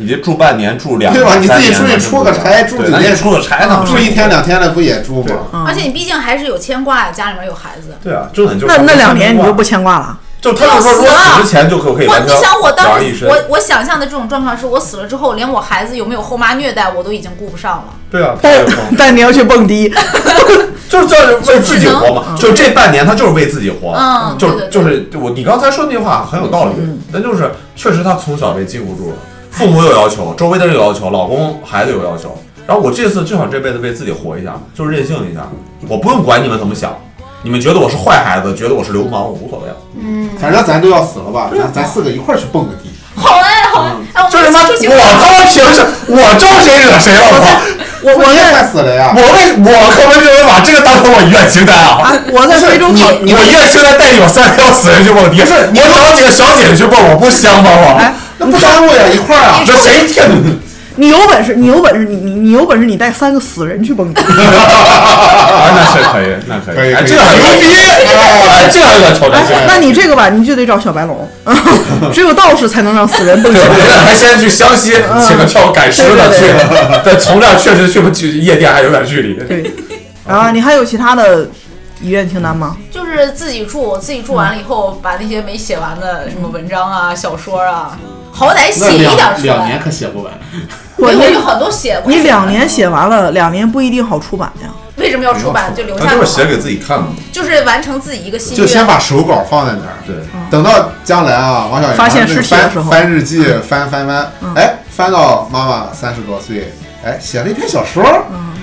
你这住半年住两对吧你自己出去出个差住酒店对那你出个差呢？住一天两天的不也住吗？嗯而且你毕竟还是有牵挂呀，家里面有孩子。对啊，重点就是那那两年你就就不牵挂了？就他就说我死之前就可可以你想我当时我我想象的这种状况是我死了之后，连我孩子有没有后妈虐待我都已经顾不上了。对啊，但但你要去蹦迪，就是就是为自己活嘛，嗯就这半年他就是为自己活，嗯就就是我你刚才说那句话很有道理，嗯但就是确实他从小被禁锢住了，父母有要求，周围的人有要求，老公孩子有要求，然后我这次就想这辈子为自己活一下，就是任性一下，我不用管你们怎么想，你们觉得我是坏孩子，觉得我是流氓，我无所谓。嗯反正咱都要死了吧，咱咱四个一块儿去蹦个迪。好哎，好哎，哎，我就是他，们出去我他妈凭什我招谁惹谁了我？我我你也快死了呀！我为我可不认为把这个当成我遗愿清单啊！我在非洲考，我遗愿清单带你们三个要死人去蹦迪，我找几个小姐姐去蹦，我不香吗？我哎，那不耽误呀，一块儿啊。这谁骗你？你有本事，你有本事，你你你有本事，你带三个死人去蹦迪，啊，那是可以，那可以这样牛逼！哎，这样有点挑战性。那你这个吧，你就得找小白龙，只有道士才能让死人蹦迪。还先去湘西请个跳赶尸的去，但从这儿确实去不去夜店还有点距离。对，啊，你还有其他的遗愿清单吗？就是自己住，自己住完了以后，把那些没写完的什么文章啊、小说啊，好歹写一点出两年。可写不完。我有很多写，你两年写完了，两年不一定好出版呀。为什么要出版？就留下他就是写，给自己看的嘛。就是完成自己一个心愿就先。把手稿放在那儿，对，等到将来啊，王小阳发现尸体的翻时候翻日记，翻翻翻，哎，翻到妈妈三十多岁，哎，写了一篇小说，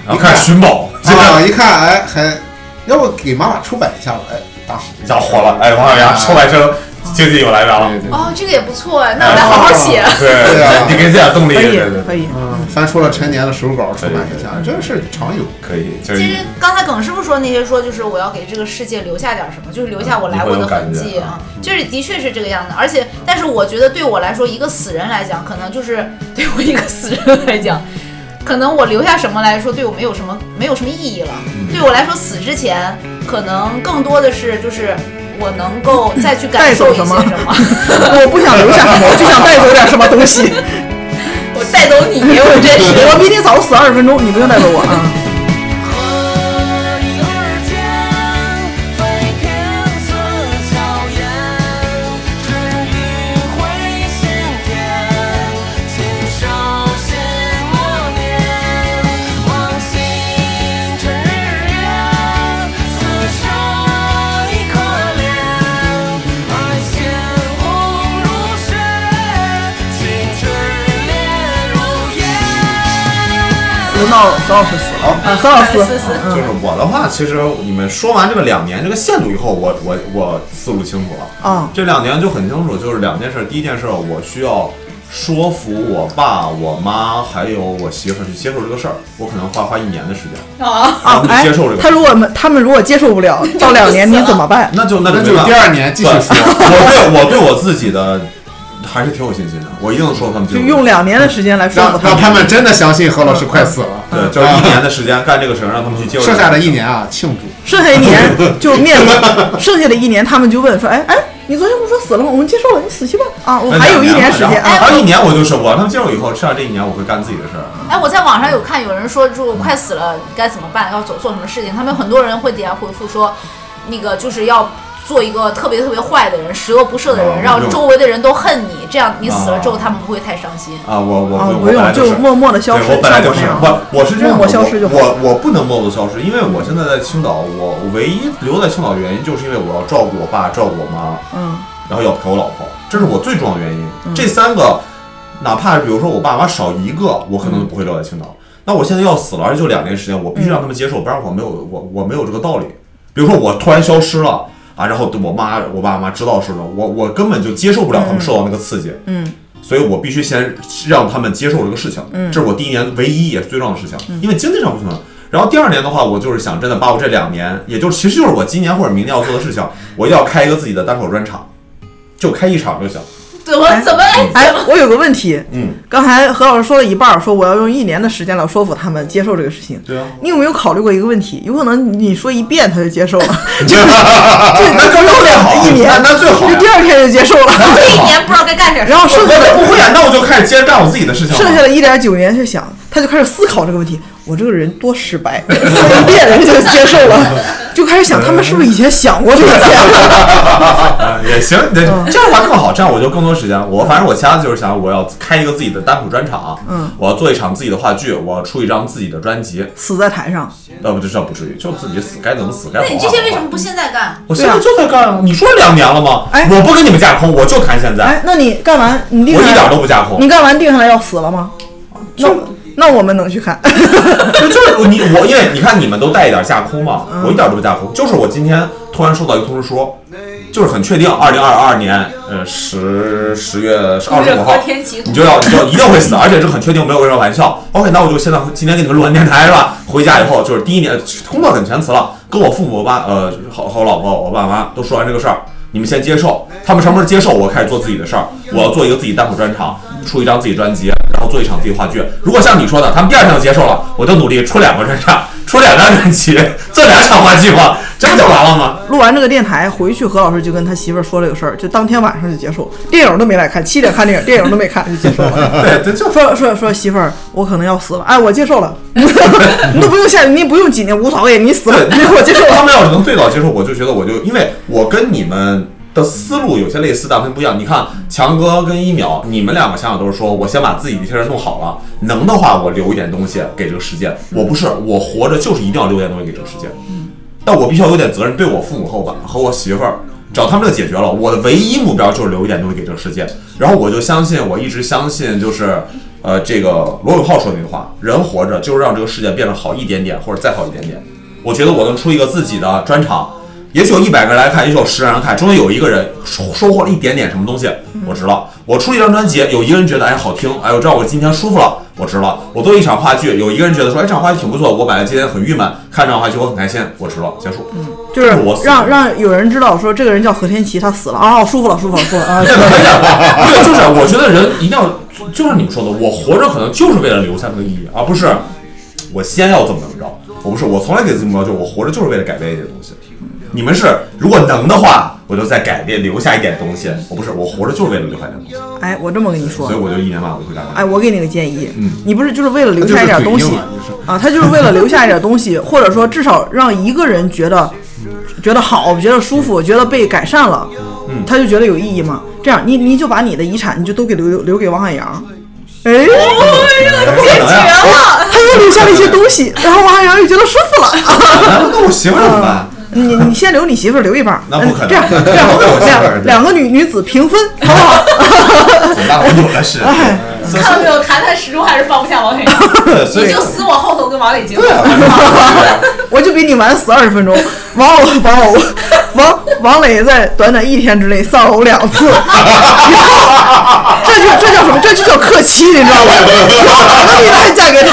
然后开始寻宝，啊，一看，哎，还要不给妈妈出版一下吧？哎，当时一下火了。哎，王小阳出版社经济有来源了。哦，这个也不错哎，那我来好好写。对你给这点动力，可以对对，对，可以，嗯，翻出了陈年的手稿出版一下，这个事常有。可以。其实刚才耿师傅说那些说，就是我要给这个世界留下点什么，就是留下我来过的痕迹啊，就是的确是这个样子。而且，但是我觉得对我来说，一个死人来讲，可能就是对我一个死人来讲，可能我留下什么来说，对我没有什么没有什么意义了。对我来说，死之前可能更多的是就是我能够再去感受一些带走什么什么，我不想留下什么，我就想带走点什么东西。我带走你，我真是。我比你早死二十分钟，你不用带走我啊。何老师死了啊，何老师，死了就是我的话，其实你们说完这个两年这个限度以后，我我我思路清楚了。啊，这两年就很清楚，就是两件事。第一件事，我需要说服我爸、我妈还有我媳妇儿去接受这个事儿，我可能花花一年的时间，啊，让他们哎去接受这个。他如果们他们如果接受不了，到两年你怎么办？那就那就那就第二年继续说。我对我对我自己的还是挺有信心的，我一定能说服他们接就。用两年的时间来说服他让让他们真的相信何老师快死了。对，就是一年的时间干这个事儿，让他们去接受。剩下的一年啊，庆祝。剩下一年就面临，剩下的一年他们就问说，哎哎，你昨天不是说死了吗？我们接受了，你死去吧。啊，我还有一年时间。还有一年我就是我让他们接受以后，剩下这一年我会干自己的事儿。哎，我在网上有看有人说，就快死了该怎么办，要做做什么事情。他们很多人会底下回复说，那个就是要做一个特别特别坏的人，十恶不赦的人，啊让周围的人都恨你，这样你死了之后啊他们不会太伤心。啊，我我不用，我本来就默默的消失，我本来就是像我我我是这样的，默默消失就我我我不能默默消失，因为我现在在青岛，我我唯一留在青岛的原因就是因为我要照顾我爸，照顾我妈，嗯，然后要陪我老婆，这是我最重要的原因。这三个，哪怕比如说我爸妈少一个，我可能都不会留在青岛。那我现在要死了，而且就两年时间，我必须让他们接受，不然我没有我我没有这个道理。比如说我突然消失了啊，然后我妈我爸妈知道是的，我我根本就接受不了他们受到那个刺激。嗯，所以我必须先让他们接受这个事情，嗯这是我第一年唯一也是最重要的事情，因为经济上不行了。然后第二年的话，我就是想真的把我这两年，也就是其实就是我今年或者明年要做的事情，我一定要开一个自己的单口专场，就开一场就行。怎么怎么哎哎，我有个问题，嗯，刚才何老师说了一半儿，说我要用一年的时间来说服他们接受这个事情。对啊，你有没有考虑过一个问题？有可能你说一遍他就接受了，就 是那就用最好了一年，那那最好第二天就接受了，这一年不知道该干点什么。然后剩下的不会啊，那我就开始接着干我自己的事情。剩下的一点九年去想，他就开始思考这个问题。我这个人多失败，说一遍人就接受了，就开始想他们是不是以前想过这个点？啊，也行，这样的话更好，这样我就更多时间。我反正我其他的就是想，我要开一个自己的单口专场，嗯，我要做一场自己的话剧，我要出一张自己的专辑。死在台上，呃，不，这这不至于，就自己死，该怎么死该那你。这些为什么？不现在干？我现在就在干啊！你说两年了吗？哎我不跟你们架空，我就谈现在，哎，那你干完你定我一点，都不架空。你干完定下来要死了吗？那那我们能去看？就就是你我，因为你看你们都带一点架空嘛，嗯我一点都不架空。就是我今天突然收到一个通知书，就是很确定，二零二二年呃十十月二十五号你就要你就一定会死，而且是很确定，没有任何玩笑。OK，那我就现在今天给你们录完电台是吧？回家以后就是第一年工作很全辞了，跟我父母、我爸呃和和我老婆、我爸妈都说完这个事儿。你们先接受，他们什么时候接受，我开始做自己的事儿。我要做一个自己单口专场，出一张自己专辑，然后做一场自己话剧。如果像你说的，他们第二天就接受了，我就努力出两个专场，出两张专辑，做两场话剧嘛，这不就完了吗？录完这个电台回去，何老师就跟他媳妇儿说这个事儿，就当天晚上就结束，电影都没来看，七点看电影，电影都没看就接受了。对，这就说说说媳妇儿，我可能要死了，哎，我接受了，你都不用下，你不用几年无所谓，你死了，对，我接受了。他们要是能最早接受，我就觉得我就，因为我跟你们的思路有些类似，但分不一样。你看强哥跟一秒，你们两个想法都是说，我先把自己的一些人弄好了，能的话我留一点东西给这个世界。我不是，我活着就是一定要留一点东西给这个世界。但我必须要有点责任，对我父母和我爸和我媳妇儿，只要他们这个解决了，我的唯一目标就是留一点东西给这个世界。然后我就相信，我一直相信，就是呃，这个罗永浩说的那句话：人活着就是让这个世界变得好一点点，或者再好一点点。我觉得我能出一个自己的专场，也许有一百个人来看，也许有十个人来看，中间有一个人收收获了一点点什么东西，我值了。我出一张专辑，有一个人觉得哎好听，哎我知道我今天舒服了，我值了。我做一场话剧，有一个人觉得说哎这场话剧挺不错，我本来今天很郁闷，看这场话剧我很开心，我值了，结束。就是我让让有人知道说这个人叫何天琪，他死了啊，舒服了，舒服了，舒服了啊。对，就是我觉得人一定要，就像你们说的，我活着可能就是为了留下那个意义，而不是我先要怎么怎么着。我不是，我从来给自己目标就是我活着就是为了改变一些东西。你们是，如果能的话，我就再改变，留下一点东西。我不是，我活着就是为了留下一点东西，哎，我这么跟你说所以，我就一年半我就会干干。哎，我给你个建议，嗯你不是就是为了留下一点东西他就是啊？他就是为了留下一点东西，或者说至少让一个人觉得觉得好，觉得舒服，觉得被改善了，嗯他就觉得有意义嘛。这样，你你就把你的遗产你就都给留留留给王海洋，哎，不可能呀！他又留下了一些东西，然后王海洋又觉得舒服了。那那我媳妇怎么办？你你先留你媳妇儿留一半儿，那不可能嗯这样这样两两个女女子平分，好不好？那我有的是。看到没有？谈谈始终还是放不下王海洋，所以你就死我后头跟王磊结婚。我就比你晚死二十分钟。王偶王偶王王磊在短短一天之内丧偶两次，这就这叫什么？这就叫克妻，你知道吗？那你还嫁给他？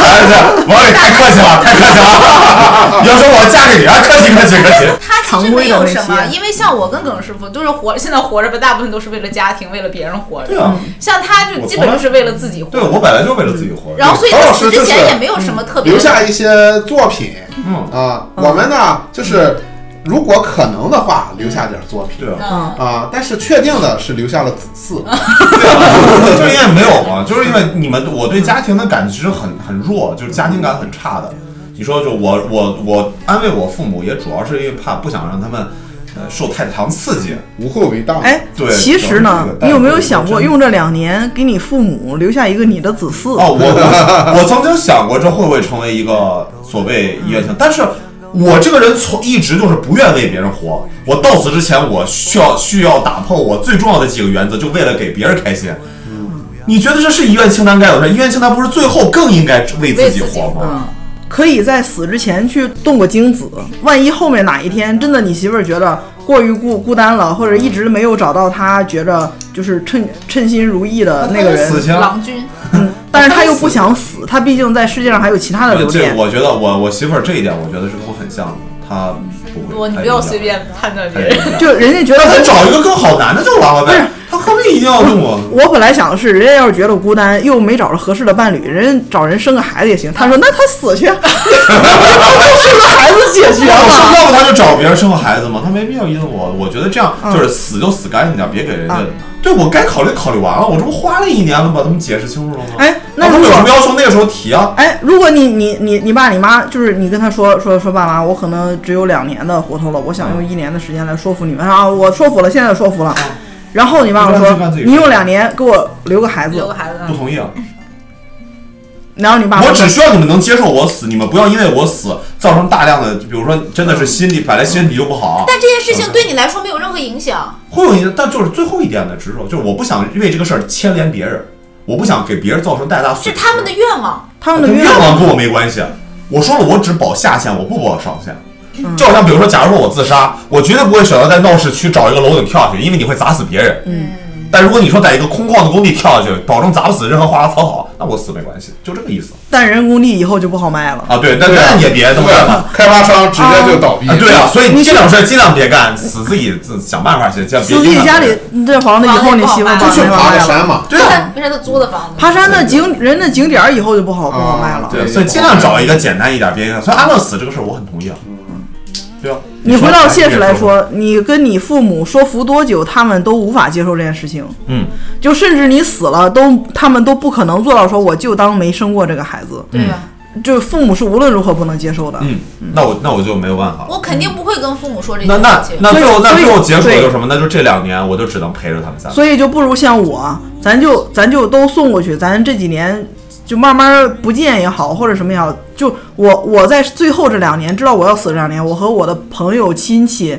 王磊太客气了，太客气了。你要说我嫁给你，啊，客气客气客气。他其实没有什么，因为像我跟耿师傅都是活，现在活着吧，大部分都是为了家庭，为了别人活着。对啊，像他就基本就是为了自己活对。我本来就为了自己活着。然后所以曹他死之前也没有什么特别留下一些作品嗯，啊。我们呢，就是如果可能的话，留下点作品对啊。嗯，啊。但是确定的是留下了子嗣，对啊，就是因为没有嘛，就是因为你们我对家庭的感知很很弱，就是家庭感很差的。你说就我我我安慰我父母，也主要是因为怕不想让他们呃受太长刺激。无后为大。哎对，其实呢，你有没有想过用这两年给你父母留下一个你的子嗣？哦，我我我曾经想过这会不会成为一个所谓医院性，但是我这个人从一直就是不愿为别人活。我到死之前，我需要需要打破我最重要的几个原则，就为了给别人开心。你觉得这是医院清单该有的事？医院清单不是最后更应该为自己己活吗？嗯，可以在死之前去动个精子，万一后面哪一天真的你媳妇儿觉得过于孤孤单了，或者一直没有找到她觉着就是称称心如意的那个人，死，郎君，但是他又不想死，他毕竟在世界上还有其他的留这恋。我觉得我我媳妇儿这一点，我觉得是跟我很像的，她不会。我你不要随。便判断别人。就人家觉得那她找一个更好男的就完了呗，必一定要用我？我本来想的是，人家要是觉得孤单，又没找着合适的伴侣，人家找人生个孩子也行。他说那他死去，他 就 生个孩子解决要不了。要不他就找别人生个孩子嘛，他没必要因为我。我觉得这样嗯就是死就死干净点，别给人家嗯。对我该考虑考虑完了，我这不花了一年了，把他们解释清楚了吗？哎，那啊他们如果有什么要求，那个时候提啊。哎，如果你你你你爸你妈就是你跟他说说说爸妈，我可能只有两年的活头了，我想用一年的时间来说服你们啊，我说服了，现在说服了。然后你爸爸说你用两年给我留个孩子，留个孩子，不同意啊！然后你爸爸我只需要你们能接受我死，你们不要因为我死造成大量的，比如说真的是心理本来心理就不好，但这件事情对你来说没有任何影响。会有影响。但就是最后一点的执着，就是我不想为这个事儿牵连别人，我不想给别人造成太大损失。是他们的愿望，他们的愿望愿望跟我没关系。我说了，我只保下限，我不保上限。嗯就好像比如说，假如说我自杀，我绝对不会选择在闹市区找一个楼顶跳下去，因为你会砸死别人。嗯。但如果你说在一个空旷的工地跳下去，保证砸不死任何花花草草，那我死没关系，就这个意思但人工地以后就不好卖了。啊。对，但对啊但也别这么干嘛。开发商直接就倒闭。啊，对啊，所以你这种事尽量别干，死自己自想办法去，别自己家里这房子以后你媳妇就去爬。个山嘛。对啊，为啥他租的房子？爬山的景人的景点以后就不好不好卖了。对，所以尽量找一个简单一点，别所以安乐死这个事儿我很同意啊。对啊，你回到现实来说，你跟你父母说服多久，他们都无法接受这件事情。嗯，就甚至你死了，都他们都不可能做到说我就当没生过这个孩子。对吧？就父母是无论如何不能接受的。嗯，那我那我就没有办法了。我肯定不会跟父母说这那那那最后那最后结果对就是什么？那就这两年我就只能陪着他们仨。所以就不如像我，咱就咱就都送过去，咱这几年就慢慢不见也好，或者什么也好，就我我在最后这两年知道我要死这两年，我和我的朋友、亲戚、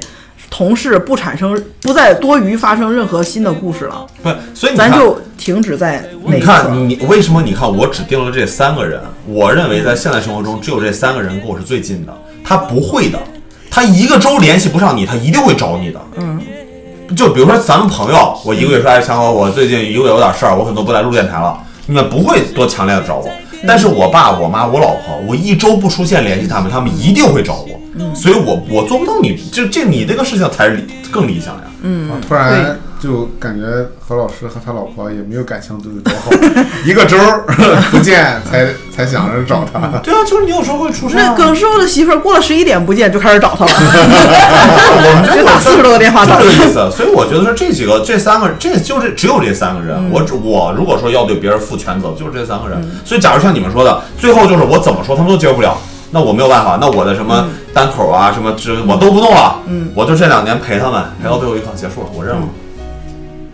同事不产生不再多余发生任何新的故事了，不，所以，咱就停止在那你。看你你为什么？你看我只定了这三个人，我认为在现在生活中只有这三个人跟我是最近的。他不会的，他一个周联系不上你，他一定会找你的。嗯，就比如说咱们朋友，我一个月说，哎，强哥，我最近一个月有点事儿，我可能不来录电台了。你们不会多强烈的找我，但是我爸、我妈、我老婆，我一周不出现联系他们，他们一定会找我。所以我我做不到你这这你这个事情才是理更理想呀。嗯，突然就感觉何老师和他老婆也没有感情都有多好，一个周儿 不见才才想着找他。对啊，就是你有时候会出事、啊。那耿师傅的媳妇儿过了十一点不见就开始找他了，我们就打四十多个电话找他。这个意思，所以我觉得说这几个这三个，这就是只有这三个人。我只我如果说要对别人负全责，就是这三个人。所以假如像你们说的，最后就是我怎么说他们都接受不了，那我没有办法，那我的什么单口啊，什么这我都不弄了，嗯我就这两年陪他们，陪到最后一刻结束了，我认了。嗯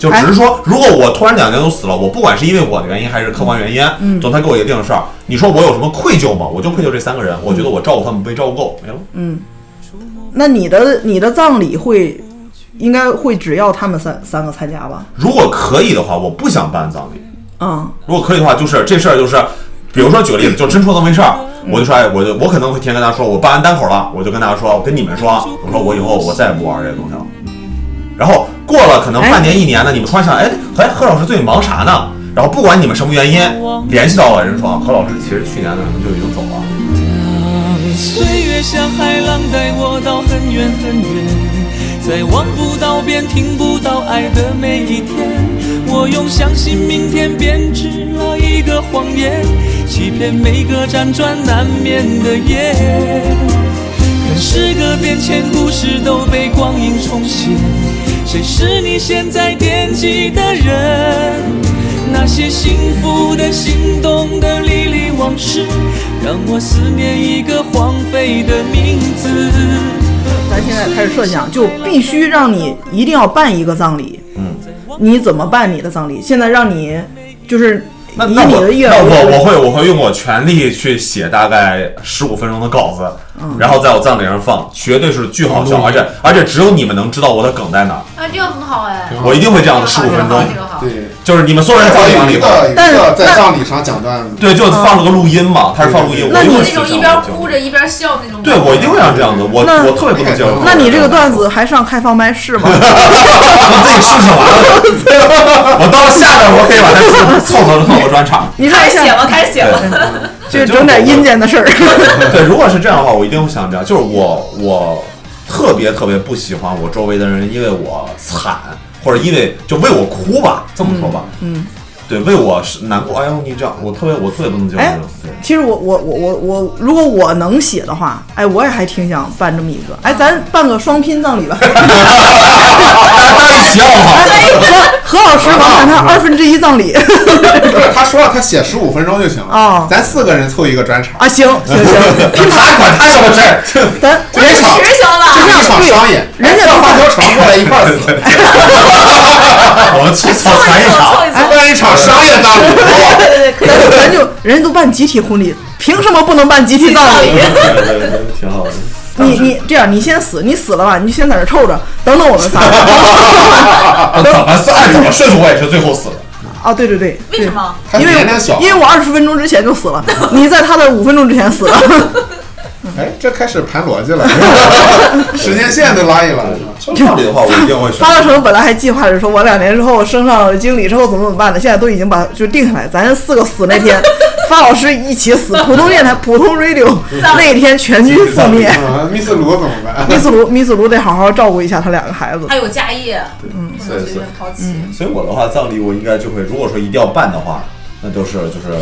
就只是说，如果我突然两年都死了，我不管是因为我的原因还是客观原因，嗯总裁给我一个定的事儿，你说我有什么愧疚吗？我就愧疚这三个人，我觉得我照顾他们没照顾够，没了。嗯，那你的你的葬礼会应该会只要他们三三个参加吧？如果可以的话，我不想办葬礼。嗯如果可以的话，就是这事儿就是，比如说举个例子，就真出这么回事儿，我就说，哎，我就我可能会提前跟大家说，我办完单口了，我就跟大家说，我跟你们说，我说我以后我再也不玩这个东西了。然后过了可能半年一年的，你们突然想，哎，哎，何老师最近忙啥呢？然后不管你们什么原因，联系到了，人说啊何老师其实去年可能就已经走了。岁月像海浪带我到很远很远，在望不到边、听不到爱的每一天，我用相信明天编织了一个谎言，欺骗每个辗转难眠的夜。变迁，故事都被光阴重写，谁是你现在惦记的人？那些幸福的、心动的、历历往事，让我思念一个荒废的名字。咱现在开始设想，就必须让你一定要办一个葬礼。嗯，你怎么办你的葬礼？现在让你就是以那那我那我我会我会用我全力去写大概十五分钟的稿子，嗯然后在我葬礼上放，绝对是巨好笑，而且而且只有你们能知道我的梗在哪儿。啊，这个很好哎，我一定会这样的15这个好分钟这个好，对，就是你们所有人葬礼完了以后，一个一但是在葬礼上讲段子，对，就放了个录音嘛，他是放录音，我那你就会那种一边哭着一边笑那种。对我一定会让这样子，我我特别不能接受。那你这个段子还上开放麦试吗？我自己试试完了，我到了下边我可以把它凑凑凑合专场。你开始写了，开始写了。就整点阴间的事儿。对，如果是这样的话，我一定会想这样，就是我我特别特别不喜欢我周围的人因为我惨，或者因为就为我哭吧，这么说吧，嗯，对，为我是难过。哎呦，你这样，我特别我特别不能接受这种。对，其实我我我我我，如果我能写的话，哎，我也还挺想办这么一个，哎，咱办个双拼葬礼吧。大家一起要好。哎，何何老师，王谈谈二分之一葬礼不是他说了，他写十五分钟就行了。哦咱四个人凑一个专场，啊，行行行，拼 他管他什么事儿？咱这一场实行了。一场商演，人家都让发条城过来一块儿死，我们凑凑团一场。办一场商业葬礼。对对对，咱咱就人家都办集体婚礼，凭什么不能办集体葬礼？对对对，挺好的。你你这样，你先死，你死了吧，你就先在这臭着，等等我们仨。怎么算？按怎么顺序，我也是最后死的。啊，对对对，为什么？因为年龄小，因为我二十分钟之前就死了，你在他的五分钟之前死了。哎，这开始盘逻辑了，时间线都拉一拉。像葬礼的话，我一定会选。发大成本来还计划着说，我两年之后升上经理之后怎么怎么办的，现在都已经把就定下来，咱四个死那天，发老师一起死，普通电台、普通 radio 那一天全军覆灭。嗯，密斯卢怎么办？密斯卢，密斯卢得好好照顾一下他两个孩子。还有家业，嗯不能随便抛弃。所以我的话，葬礼我应该就会，如果说一定要办的话，那就是就是，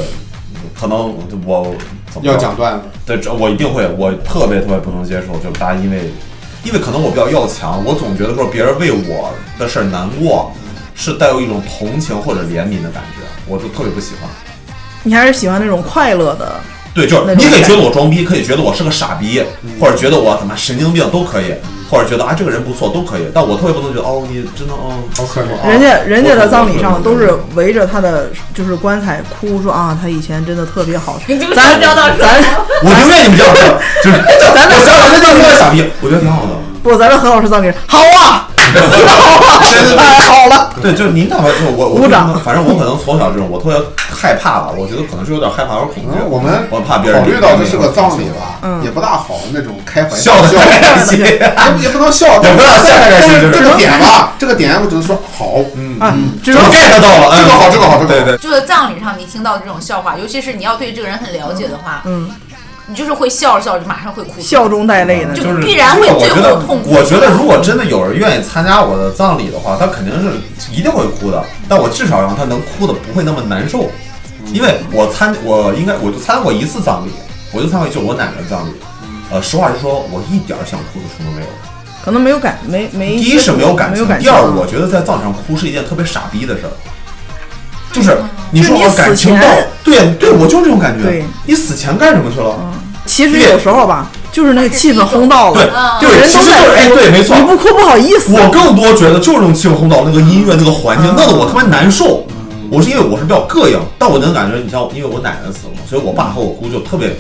可能我要讲段子，对，这我一定会，我特别特别不能接受，就大家因为，因为可能我比较要强，我总觉得说别人为我的事儿难过，是带有一种同情或者怜悯的感觉，我就特别不喜欢。你还是喜欢那种快乐的，对，就是你可以觉得我装逼，可以觉得我是个傻逼，或者觉得我怎么神经病都可以，或者觉得啊这个人不错都可以，但我特别不能觉得哦你真的哦好可怜。人家人家的葬礼上都是围着他的就是棺材哭，说啊他以前真的特别好。咱聊到咱我宁愿你们这样说，就是咱我想想这叫个傻逼，我觉得挺好的。不，咱这何老师葬礼好啊，好啊，哎好了。对，就是您哪怕就是我，我鼓掌。反正我可能从小这种，我特别害怕吧，我觉得可能是有点害怕和恐惧。嗯，我们我怕别人考虑到这是个葬礼吧，嗯。也不大好那种开怀笑的开心，也也不能笑，也不要笑太开心，就是。这个点吧，这个点我只能说好，嗯啊，只就能 get 到了，这个好，这个好，这个好。对对，就是葬礼上你听到这种笑话，尤其是你要对这个人很了解的话，嗯，你就是会笑着笑着就马上会哭，笑中带泪的。就就是必然会最这个我觉得后痛，苦我觉得如果真的有人愿意参加我的葬礼的话，他肯定是一定会哭的。但我至少让他能哭的不会那么难受，因为我参我应该我就参加过一次葬礼，我就参加过就我奶奶的葬礼。呃，实话实说，我一点儿想哭的冲动没有。可能没有感没没。第一是没有感情，第二我觉得在葬礼上哭是一件特别傻逼的事儿。就是你说我感情到，对对，我就是这种感觉。对你死前干什么去了？其实有时候吧，就是那个气氛烘到对了，对，人都其实就是哎对，没错你。不哭不好意思。我更多觉得就是这种气氛烘到那个音乐、那个环境，嗯弄得我特别难受。我是因为我是比较膈应，但我能感觉，你像因为我奶奶死了嘛，所以我爸和我姑就特别，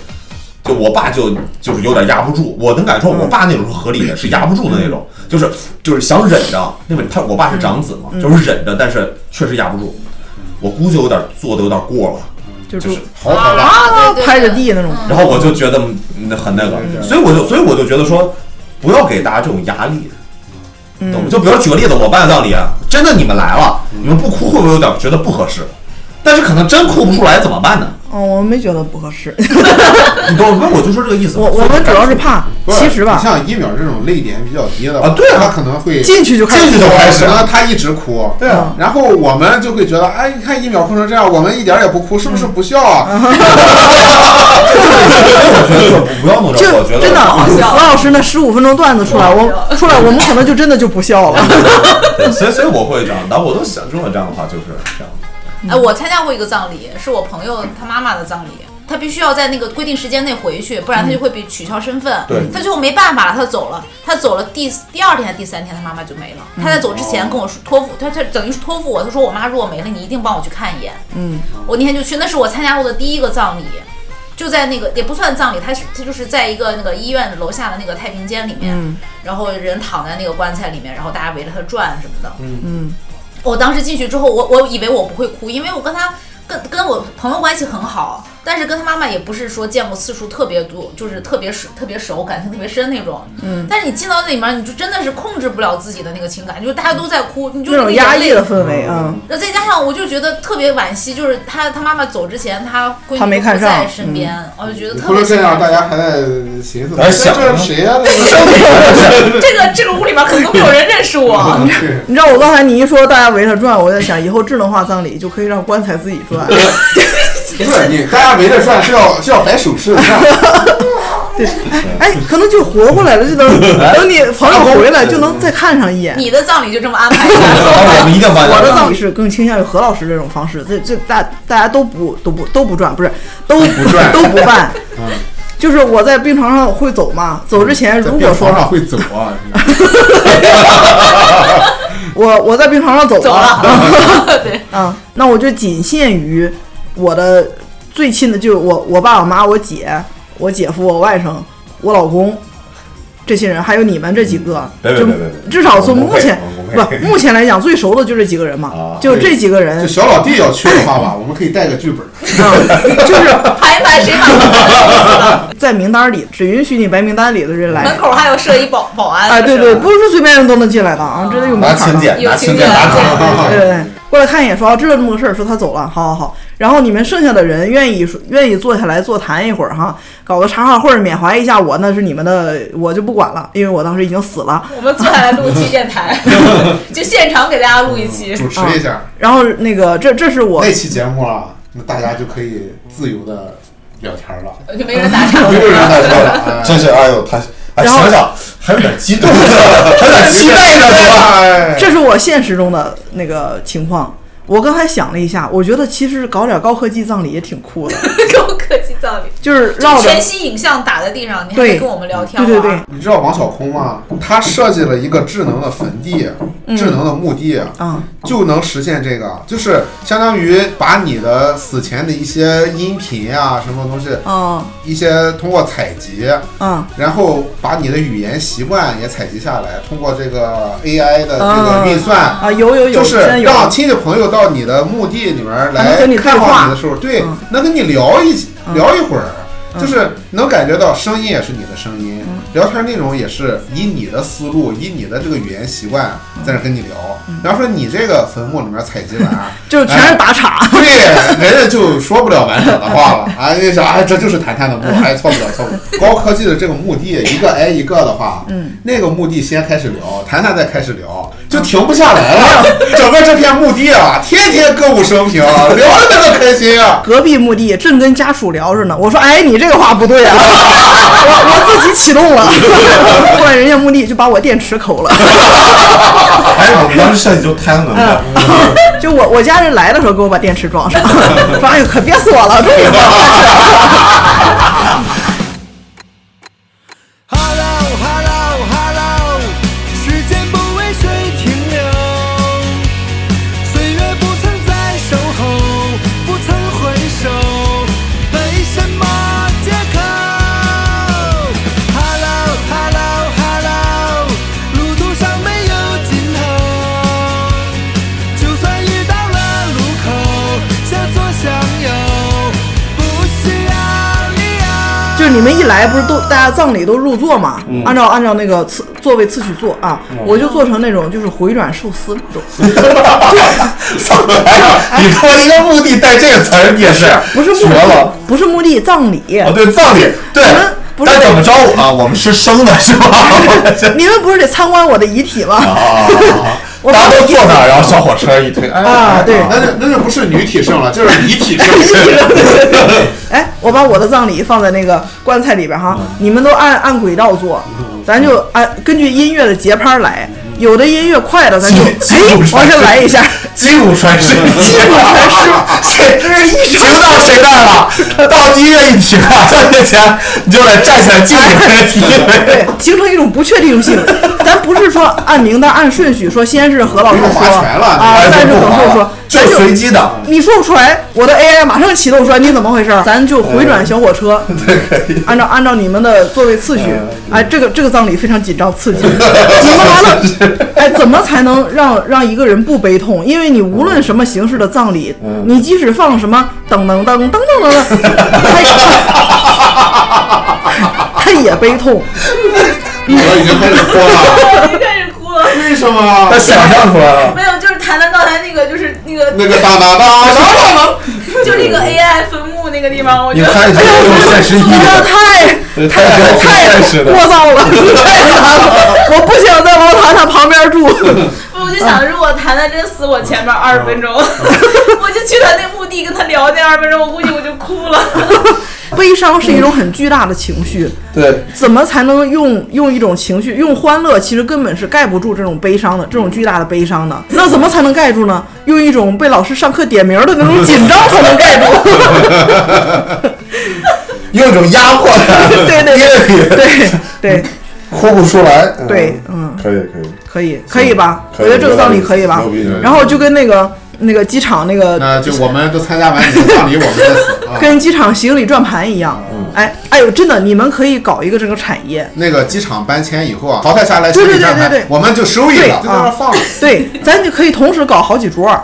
就我爸就就是有点压不住。我能感受我爸那种是合理的，是压不住的那种，就是就是想忍着，因为他我爸是长子嘛，就是忍着，但是确实压不住。我估计有点做的有点过了，就就是是好可怕！啊对对对拍着地那种。然后我就觉得嗯很那个，所以我就所以我就觉得说，不要给大家这种压力，懂吗？嗯，就比如举个例子，我办葬礼，真的你们来了，你们不哭会不会有点觉得不合适？但是可能真哭不出来怎么办呢？哦，我没觉得不合适。你懂我？我就说这个意思。我我们主要是怕，其实吧，像一秒这种泪点比较低的啊对啊他可能会进去就开始进去就开始可能他一直哭，对啊，然后我们就会觉得，哎，你看一秒哭成这样，我们一点也不哭，是不是不笑啊？我觉得就不不要弄这就个，我觉得真的，何老师那十五分钟段子出来，我出来我们可能就真的就不笑了。对，所以所以我会这样，但我都想中了这样的话就是这样。哎，我参加过一个葬礼，是我朋友他妈妈的葬礼。他必须要在那个规定时间内回去，不然他就会被取消身份。对他最后没办法了，他走了。他走了第第二天还是第三天，他妈妈就没了。他在走之前跟我说托付，他他等于是托付我，他说我妈如果没了，你一定帮我去看一眼。嗯，我那天就去，那是我参加过的第一个葬礼，就在那个也不算葬礼，他是他就是在一个那个医院楼下的那个太平间里面，嗯然后人躺在那个棺材里面，然后大家围着他转什么的。嗯，我当时进去之后，我我以为我不会哭，因为我跟他跟跟我朋友关系很好，但是跟他妈妈也不是说见过次数特别多，就是特别熟、特别熟、感情特别深那种。嗯。但是你进到那里面，你就真的是控制不了自己的那个情感，就是大家都在哭，你就那种压抑的氛围啊，然后再加上，我就觉得特别惋惜，就是他他妈妈走之前，他闺女他没看不在身边，我就觉得特别不能这样，大家还在寻思，还想这是谁呀？这个这个屋里面可能都没有人认识我。你知道我刚才你一说大家围着转，我在想以后智能化葬礼就可以让棺材自己转。不是你，大家围着转是要是要摆手势的，对，哎，可能就活过来了，就能等你朋友回来就能再看上一眼。你的葬礼就这么安排的？我们一定把我的葬礼是更倾向于何老师这种方式，这这大大家都不都不都不转，不是都不转都不办。嗯就是我在病床上会走嘛，走之前在如果说上会走啊，我我在病床上走走了，了，对，嗯，那我就仅限于我的最亲的，就是我我爸我妈我姐我姐夫我外甥我老公这些人，还有你们这几个，就至少从目前不目前来讲最熟的就这几个人嘛，啊就这几个人就，小老弟要去的话吧，我们可以带个剧本。啊，就是 排一排谁把门口在名单里只允许你白名单里的人来。门口还有设一保保安。啊，对对，不是说随便人都能进来的啊，这得有门拿槛的。请柬，拿请有请柬对对，过来看一眼，说哦，知道这么个事儿，说他走了，好好好。然后你们剩下的人愿意说愿意坐下来座谈一会儿哈，搞个茶话会儿缅怀一下我，那是你们的，我就不管了，因为我当时已经死了。我们坐下来录一期电台，就现场给大家录一期。主持一下然后那个这这是我那期节目啊，那大家就可以自由的聊天了，就没人打岔。没有人打岔了，哎真是，哎呦，他，哎，然后想想还有点激动，还有点期待呢，是吧？哎这是我现实中的那个情况。我刚才想了一下，我觉得其实搞点高科技葬礼也挺酷的，高科技葬礼，就是绕着全息影像打在地上，你还跟我们聊天对对对。你知道王小空吗？他设计了一个智能的坟地，智能的墓地，啊，就能实现这个，就是相当于把你的死前的一些音频啊、什么东西，嗯。一些通过采集，嗯。然后把你的语言习惯也采集下来，通过这个 AI 的这个运算，啊，有有有，就是让亲戚朋友到你的墓地里面来看望你的时候，对嗯，能跟你聊一嗯聊一会儿，就是能感觉到声音也是你的声音，嗯聊天内容也是以你的思路，以你的这个语言习惯在那跟你聊。然后说你这个坟墓里面采集完，就是全是打岔。对，人家就说不了完整的话了。啊，你想，哎，这就是谈谈的墓，哎，错不了，错不了。高科技的这个墓地，一个挨一个的话，嗯，那个墓地先开始聊，谈谈再开始聊，就停不下来了。整个这片墓地啊，天天歌舞升平，聊的那个开心啊。隔壁墓地正跟家属聊着呢，我说：“哎，你这个话不对啊！” 我我自己启动了，后来人家墓地就把我电池抠了。哎，我们当时设计就太阳能的，就我我家人来的时候给我把电池装上，说：“哎呦，可憋死我了，终于一来，不是都大家葬礼都入座嘛？按照按照那个次座位次序坐啊，我就做成那种就是回转寿司那种，哎呀，你说一个墓地带这个词儿，你也是不是墓绝了。不是墓地葬礼。哦，对，葬礼，对不是但怎么着啊？我们是生的，是吧？你们不是得参观我的遗体吗？大家都坐那儿，然后小火车一推，哎啊对那就那就不是女体盛了，就是遗体盛。哎，我把我的葬礼放在那个棺材里边哈，你们都按按轨道做，咱就按根据音乐的节拍来。有的音乐快的，咱就哎往传世这来一下。击鼓传世，击鼓传世，谁停到谁那儿了？到音乐一停啊，到面前你就得站起来敬礼才提对，形成一种不确定性。咱不是说按名单按顺序说，先是何老师说啊，这个再是耿不好硕说，就随机的，你说不出来，我的 AI 马上启动出来，你怎么回事？咱就回转小火车 对，按照按照你们的座位次序，哎，这个这个葬礼非常紧张刺激，你们完了，哎，怎么才能让让一个人不悲痛？因为你无论什么形式的葬礼，你即使放什么噔噔噔噔噔噔噔，他也 他也悲痛。我已经开始哭了，已经开始哭了。为什么他？想象出来了。没有，就是谈谈刚才那个，就是那个，那个当当当当当就那个 AI 分墓那个地方，我觉得你看，这有现实意义哎呀，的，太对太太现实的聒。噪了，太难了，我不想在王谈谈旁边住。我就想，如果谈谈真死我前面二十分钟，我就去他那墓地跟他聊那二十分钟，我估计我就哭了。悲伤是一种很巨大的情绪，对，怎么才能用用一种情绪，用欢乐其实根本是盖不住这种悲伤的，这种巨大的悲伤的。那怎么才能盖住呢？用一种被老师上课点名的那种紧张才能盖住。用一种压迫感，对对对对 对哭不出来。嗯对，嗯，可以可以。可以可以吧？我觉得这个道理可以吧？然后就跟那个那个机场那个那就我们都参加完你的葬礼，我们再死 啊！跟机场行李转盘一样。哎哎呦，真的，你们可以搞一个这个产业。那个机场搬迁以后啊，淘汰下来对对行李站对对对盘，我们就收益对了，就在那儿放着对，咱就可以同时搞好几桌啊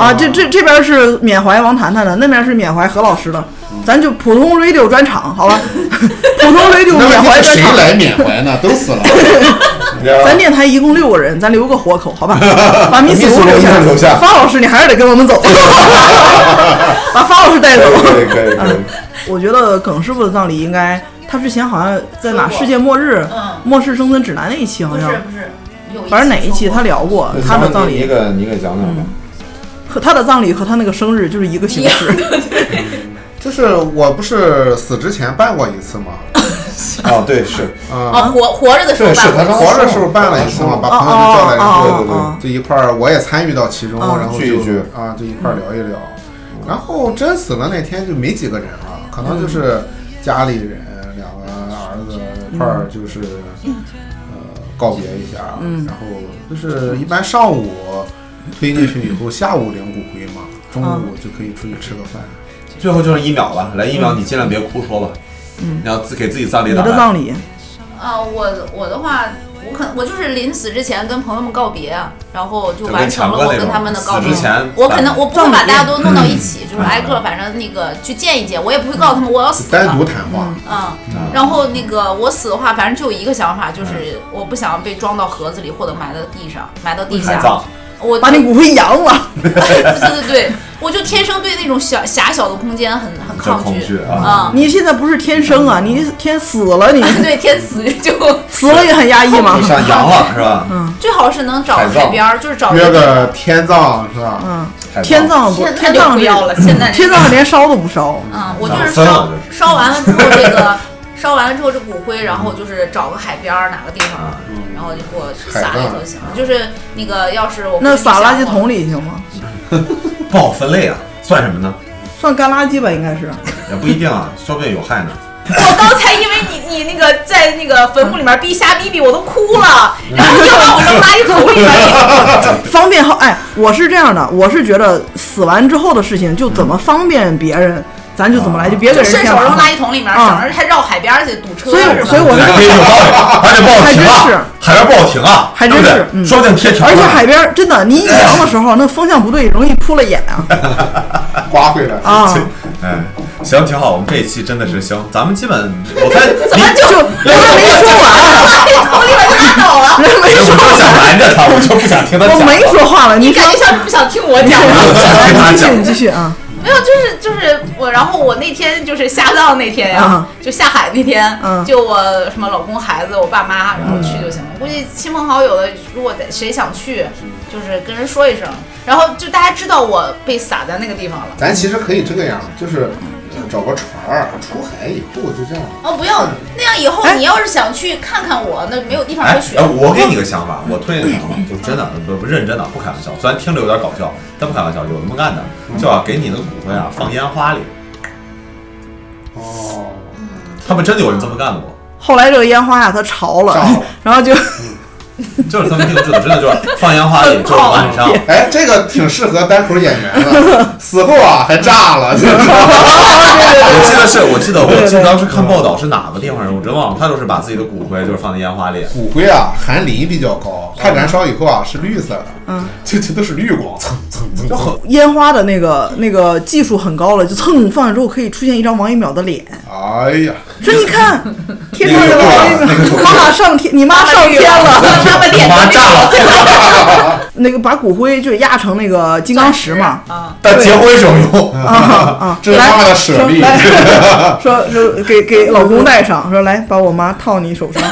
啊！这这这边是缅怀王谈谈的，那边是缅怀何老师的，咱就普通 radio 专场，好吧？普通 radio 缅怀专场。谁来缅怀呢？都死了，咱电台一共六个人，咱留个活口，好吧？把米斯留下。留下方老师，你还是得跟我们走，把方老师带走。可以可以可以。我觉得耿师傅的葬礼应该，他之前好像在哪世界末日、嗯末世生存指南那一期好像，不是不是，反正哪一期他聊过他的葬礼，你给你给讲讲吧。和他的葬礼和他那个生日就是一个形式。就是我不是死之前办过一次吗？啊，对是，哦，啊，活活着的时候对是他刚办过。活着时候办了一次嘛，把朋友叫来，然后哦对对哦。就一块儿，我也参与到其中，嗯。然后就聚一聚。啊，就一块儿聊一聊。然后真死了那天就没几个人了，可能就是家里人两个儿子一块儿就是呃告别一下，嗯。然后就是一般上午推进去以后，下午领骨灰嘛，中午就可以出去吃个饭。最后就剩一秒了，来一秒，你尽量别哭说吧。嗯你要自给自己葬礼你打扮。的葬礼，啊，我我的话，我可能我就是临死之前跟朋友们告别，然后就就跟完成强哥那种了我跟他们的告别死之。前我可能我不会把大家都弄到一嗯起，就是挨个反正那个去见一见，我也不会告诉他们我要死了。单独谈话，嗯，然后那个我死的话，反正就有一个想法，就是我不想被装到盒子里或者埋到地上，埋到地下。我把你骨灰扬了。对对对，我就天生对那种小狭小的空间很很抗很恐惧啊啊。你现在不是天生啊，你天死了，你 对，天死就 死了也很压抑嘛扬了是吧？嗯最好是能找海边儿，就是找约一个天葬是吧？嗯，天葬不，天葬是不要了，现在天葬连烧都不烧。嗯，我就是烧烧完了之后，这个烧完了之后，这骨灰，然后就是找个海边儿哪个地方，然后就给我撒里头行了。就是那个，要是我那撒垃圾桶里，行吗？不好分类啊，算什么呢？算干垃圾吧，应该是。也不一定啊，说不定有害呢。我刚才因为你你那个在那个坟墓里面逼瞎逼逼，我都哭了，然后就把我扔垃圾桶里面。方便好，哎，我是这样的，我是觉得死完之后的事情就怎么方便别人，咱就怎么来，就别给人就顺手扔。垃圾桶里面，啊省着还绕海边儿去堵车，所以？所以我是哎，有道理，还得报还真停啊是，海边不好停啊，还真是嗯说不定贴条呢。而且海边儿真的，你一扬的时候，那风向不对，容易扑了眼啊 刮回来。啊！哎，行，挺好，我们这一期真的是行，咱们基本我看 怎么就人还没说完，垃圾桶里面就拉倒了？人没说我就想完，拦着他，我就不想听他讲。我没说话了，你感觉像是不想听我讲 继续，继续啊！没有，就是就是我，然后我那天就是下葬那天呀嗯，就下海那天嗯，就我什么老公、孩子、我爸妈，然后去就行了。估计亲朋好友的，如果谁想去，就是跟人说一声，然后就大家知道我被撒在那个地方了。咱其实可以这个样，就是呃找个船儿出海以后就这样。哦，不要那样，以后哎你要是想去看看我，那没有地方哎可选哎，。我给你个想法，我推荐你，就真的不不认真的，不开玩笑。虽然听着有点搞笑，但不开玩笑，有那么干的，就要给你的骨灰啊放烟花里。哦，他们真的有人这么干过。后来这个烟花呀，它潮了，然后就 就是这么定制的，真的就是放烟花里，就是晚上。哎，这个挺适合单口演员的，死后啊还炸了，我记得是，我记得我记得当时看报道是哪个地方人，我真忘了，他就是把自己的骨灰就是放在烟花里。骨灰啊，含磷比较高，它燃烧以后啊是绿色的，嗯，这这都是绿光，蹭蹭蹭蹭。烟花的那个那个技术很高了，就蹭放完之后可以出现一张王一淼的脸。哎呀，说你看，天上有个王一淼，妈妈上天，你妈上天了，妈妈脸妈炸了，那个把骨灰就压成那个金刚石嘛，啊，但结婚时候用。啊啊，这是妈妈的舍利。说说给给老公戴上，说来把我妈套你手上，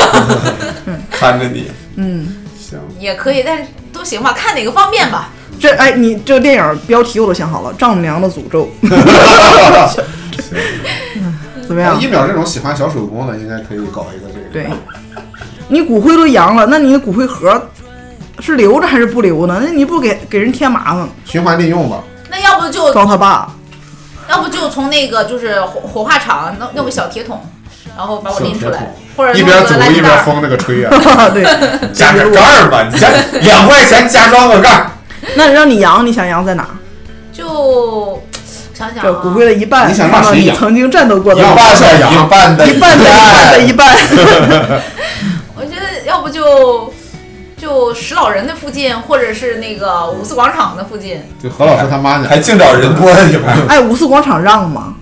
看着你，嗯，行，也可以，但是都行吧，看哪个方便吧。这哎你这个电影标题我都想好了，丈母娘的诅咒，怎么样？一秒这种喜欢小手工的，应该可以搞一个这个。对，你骨灰都扬了，那你的骨灰盒是留着还是不留呢？那你不给给人添麻烦，循环利用吧。那要不就装他爸。要不就从那个就是火火化场弄弄个小铁桶，然后把我拎出来或者一边走一边。封那个吹啊。对，加个盖儿吧，你加两块钱加装个盖儿。那让你扬，你想扬在哪？就想想这啊，骨灰的一半你想放到你让谁扬曾经战斗过的一老半的一半的一半的一半的一半。要不就就石老人的附近，或者是那个五四广场的附近。就何老师他妈还？净找人多的地方，哎，五四广场让吗？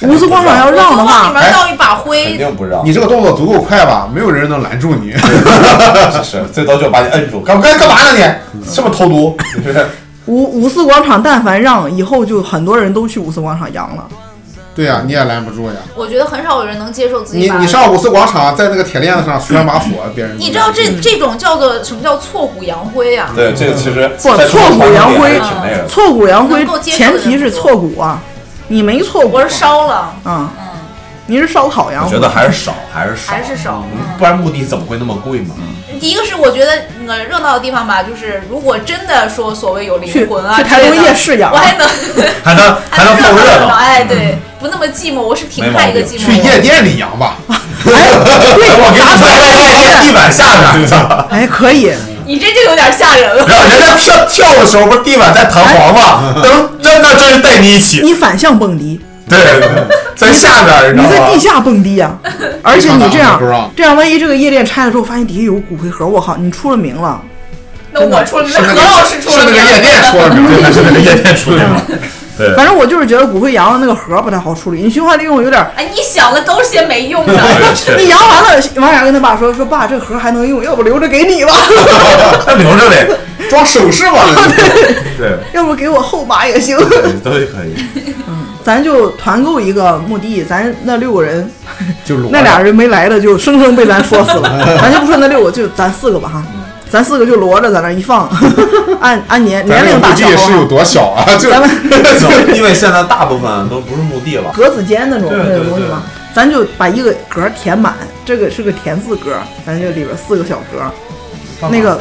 五四广场要让的我就往里，面倒一把肯灰，定不让。你这个动作足够快吧？没有人能拦住你。是，最多就把你摁住，干干干嘛呢你？是不是偷毒？五五四广场但凡让，以后就很多人都去五四广场扬了。对呀、你也拦不住呀。我觉得很少有人能接受自己你。你上五四广场，在那个铁链子上拴把锁，别人你知道这这种叫做什么叫挫骨扬灰啊？对这个其实不挫骨扬灰挺那个的。挫骨扬灰前提是挫骨啊，你没挫骨，我是烧了，嗯，嗯，你是烧烤扬灰我觉。得还是少，还是少，还是少。嗯不然墓地怎么会那么贵嘛？第一个是我觉得那个热闹的地方吧，就是如果真的说所谓有灵魂啊去台东之类的夜市养我还能 还能 还能凑热闹。哎，对，不那么寂寞，我是挺怕一个寂寞去夜店里扬吧。我给你在夜店地板下面，哎，可以，你这就有点吓人了。然后人家跳跳的时候不是地板在弹簧吗？能那那真是带你一起。你反向蹦迪，对，在下边，你知道吗你在地？下蹦迪呀、而且你这样这样，万一这个夜店拆了之后，发现底下有骨灰盒，我靠，你出了名了。那我出了，是那何老师出了名是那个夜店出了名，对，是那个夜店出来了。对，反正我就是觉得骨灰扬的那个盒不太好处理，你循环利用有点。哎，你想的都是些没用的。你扬完了，王雅跟他爸说说爸，这盒还能用，要不留着给你吧 那留着呗。装首饰吧。对，要不给我后妈也行。都可以。咱就团购一个墓地，咱那六个人，就那俩人没来的就生生被咱说死了。咱就不说那六个，就咱四个吧哈，咱四个就摞着在那一放，按按年年咱这墓龄大小地是有，多小啊？就咱们因为现在大部分都不是墓地了。格子间那种那种东西嘛，咱就把一个格填满，这个是个田字格，咱就里边四个小格，那个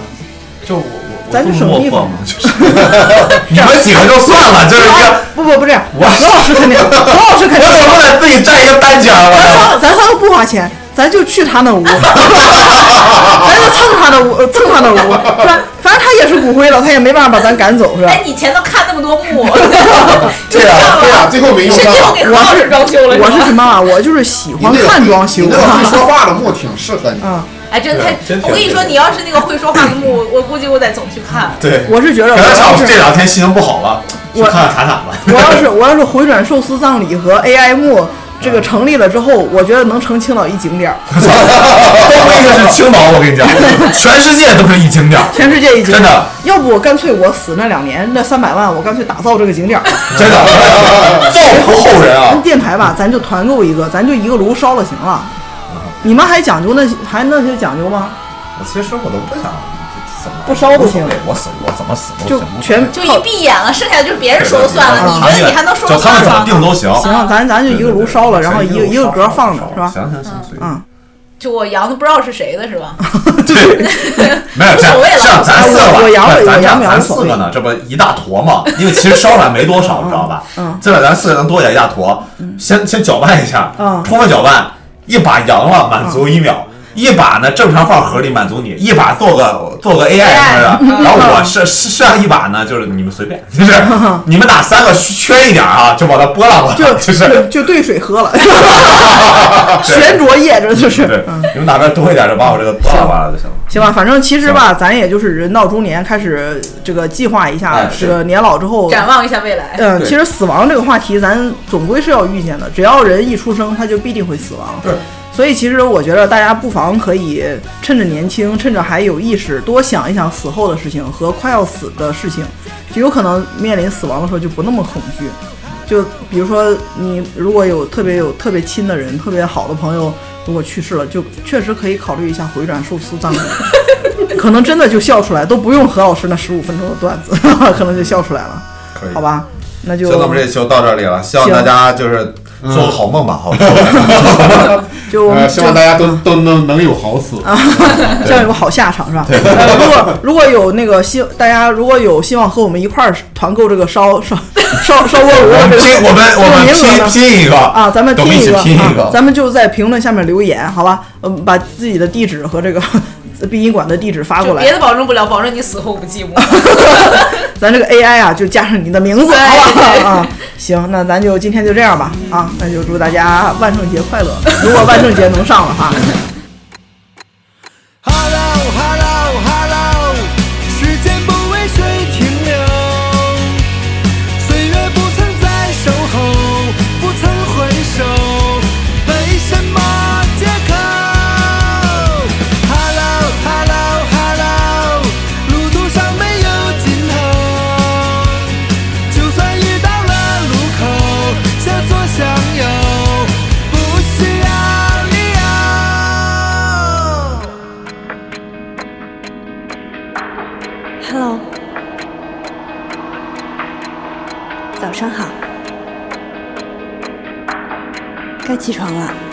就我我咱就省地方嘛，就是 你们喜欢就算了，就是一个不不不是，何老师肯定，何老师肯定我总不能自己占一个单间儿咱吧？仨咱仨都不花钱，咱就去他那屋，咱就蹭他的屋，呃蹭他的屋，是吧？反正他也是骨灰了，他也没办法把咱赶走，是吧？哎，你前头看那么多墓，对呀对呀，最后没用上。给何老师装修了，吗我是什么啊？我就是喜欢看装修你那个会说话的墓挺适合你。啊。哎，真太我跟你说，你要是那个会说话的墓，我估计我得总去看。对，我是觉得我可能要是这两天心情不好了，去我看看塔塔吧。我要是 我要是回转寿司葬礼和 AI 墓这个成立了之后，我觉得能成青岛一景点儿，都不一定是青岛，我跟你讲，全世界都是一景点儿，全世界一景点儿。真的要不干脆我死那两年那三百万，我干脆打造这个景点儿。真的造福后人啊！电台吧，咱就团购一个，咱就一个炉烧了行了。你们还讲究那些还那些讲究吗？我其实我都不想怎么不烧不行我死我怎么死都就行，全就一闭眼了，剩下的就是别人说了算了。你觉得你还能说就了他们怎么吗？定都行。行，咱咱就一个炉烧了，然后一个一个格放着，是吧？行行行，随便。嗯，就我羊的不知道是谁的，是吧？对，没有无所谓了这样咱四个吧，我扬了不是咱这样我扬了咱四个呢，这不一大坨嘛？因为其实烧出来没多少，你知道吧？嗯这边咱四个能多点一大坨，先先搅拌一下嗯，充分搅拌，一把赢了，满足一秒。一把呢正常放盒里满足你，一把做个做个 AI 什么的，然后我剩下一把呢，就是你们随便，就是 你们哪三个缺一点啊，就把它拨拉拨就，就是就就兑水喝了，悬浊液，这就是。对，你们哪边多一点就把我这个拨拉拨拉就行了。行吧，反正其实吧，咱也就是人到中年，开始这个计划一下这个年老之后。展望一下未来。嗯，其实死亡这个话题，咱总归是要遇见的。只要人一出生，他就必定会死亡。对。所以其实我觉得大家不妨可以趁着年轻，趁着还有意识，多想一想死后的事情和快要死的事情，就有可能面临死亡的时候就不那么恐惧。就比如说你如果有特别有特别亲的人、特别好的朋友，如果去世了，就确实可以考虑一下回转寿司葬礼。可能真的就笑出来，都不用何老师那十五分钟的段子，可能就笑出来了，可以好。吧？那就行，那我们这期就到这里了，希望大家就是做个好梦吧，好吧？就希望大家都都能能有好死。啊 这样有个好下场是吧？呃，如果如果有那个希，大家如果有希望和我们一块儿团购这个烧烧烧烧锅炉我们的这个拼，我们我们拼拼一个啊，咱们拼一个啊。咱们就在评论下面留言，好吧？嗯，把自己的地址和这个殡仪馆的地址发过来别，的保证不了，保证你死后不寂寞。咱这个 AI 啊就加上你的名字，好吧？对啊，行，那咱就今天就这样吧，啊，那就祝大家万圣节快乐，如果万圣节能上的话。起床了。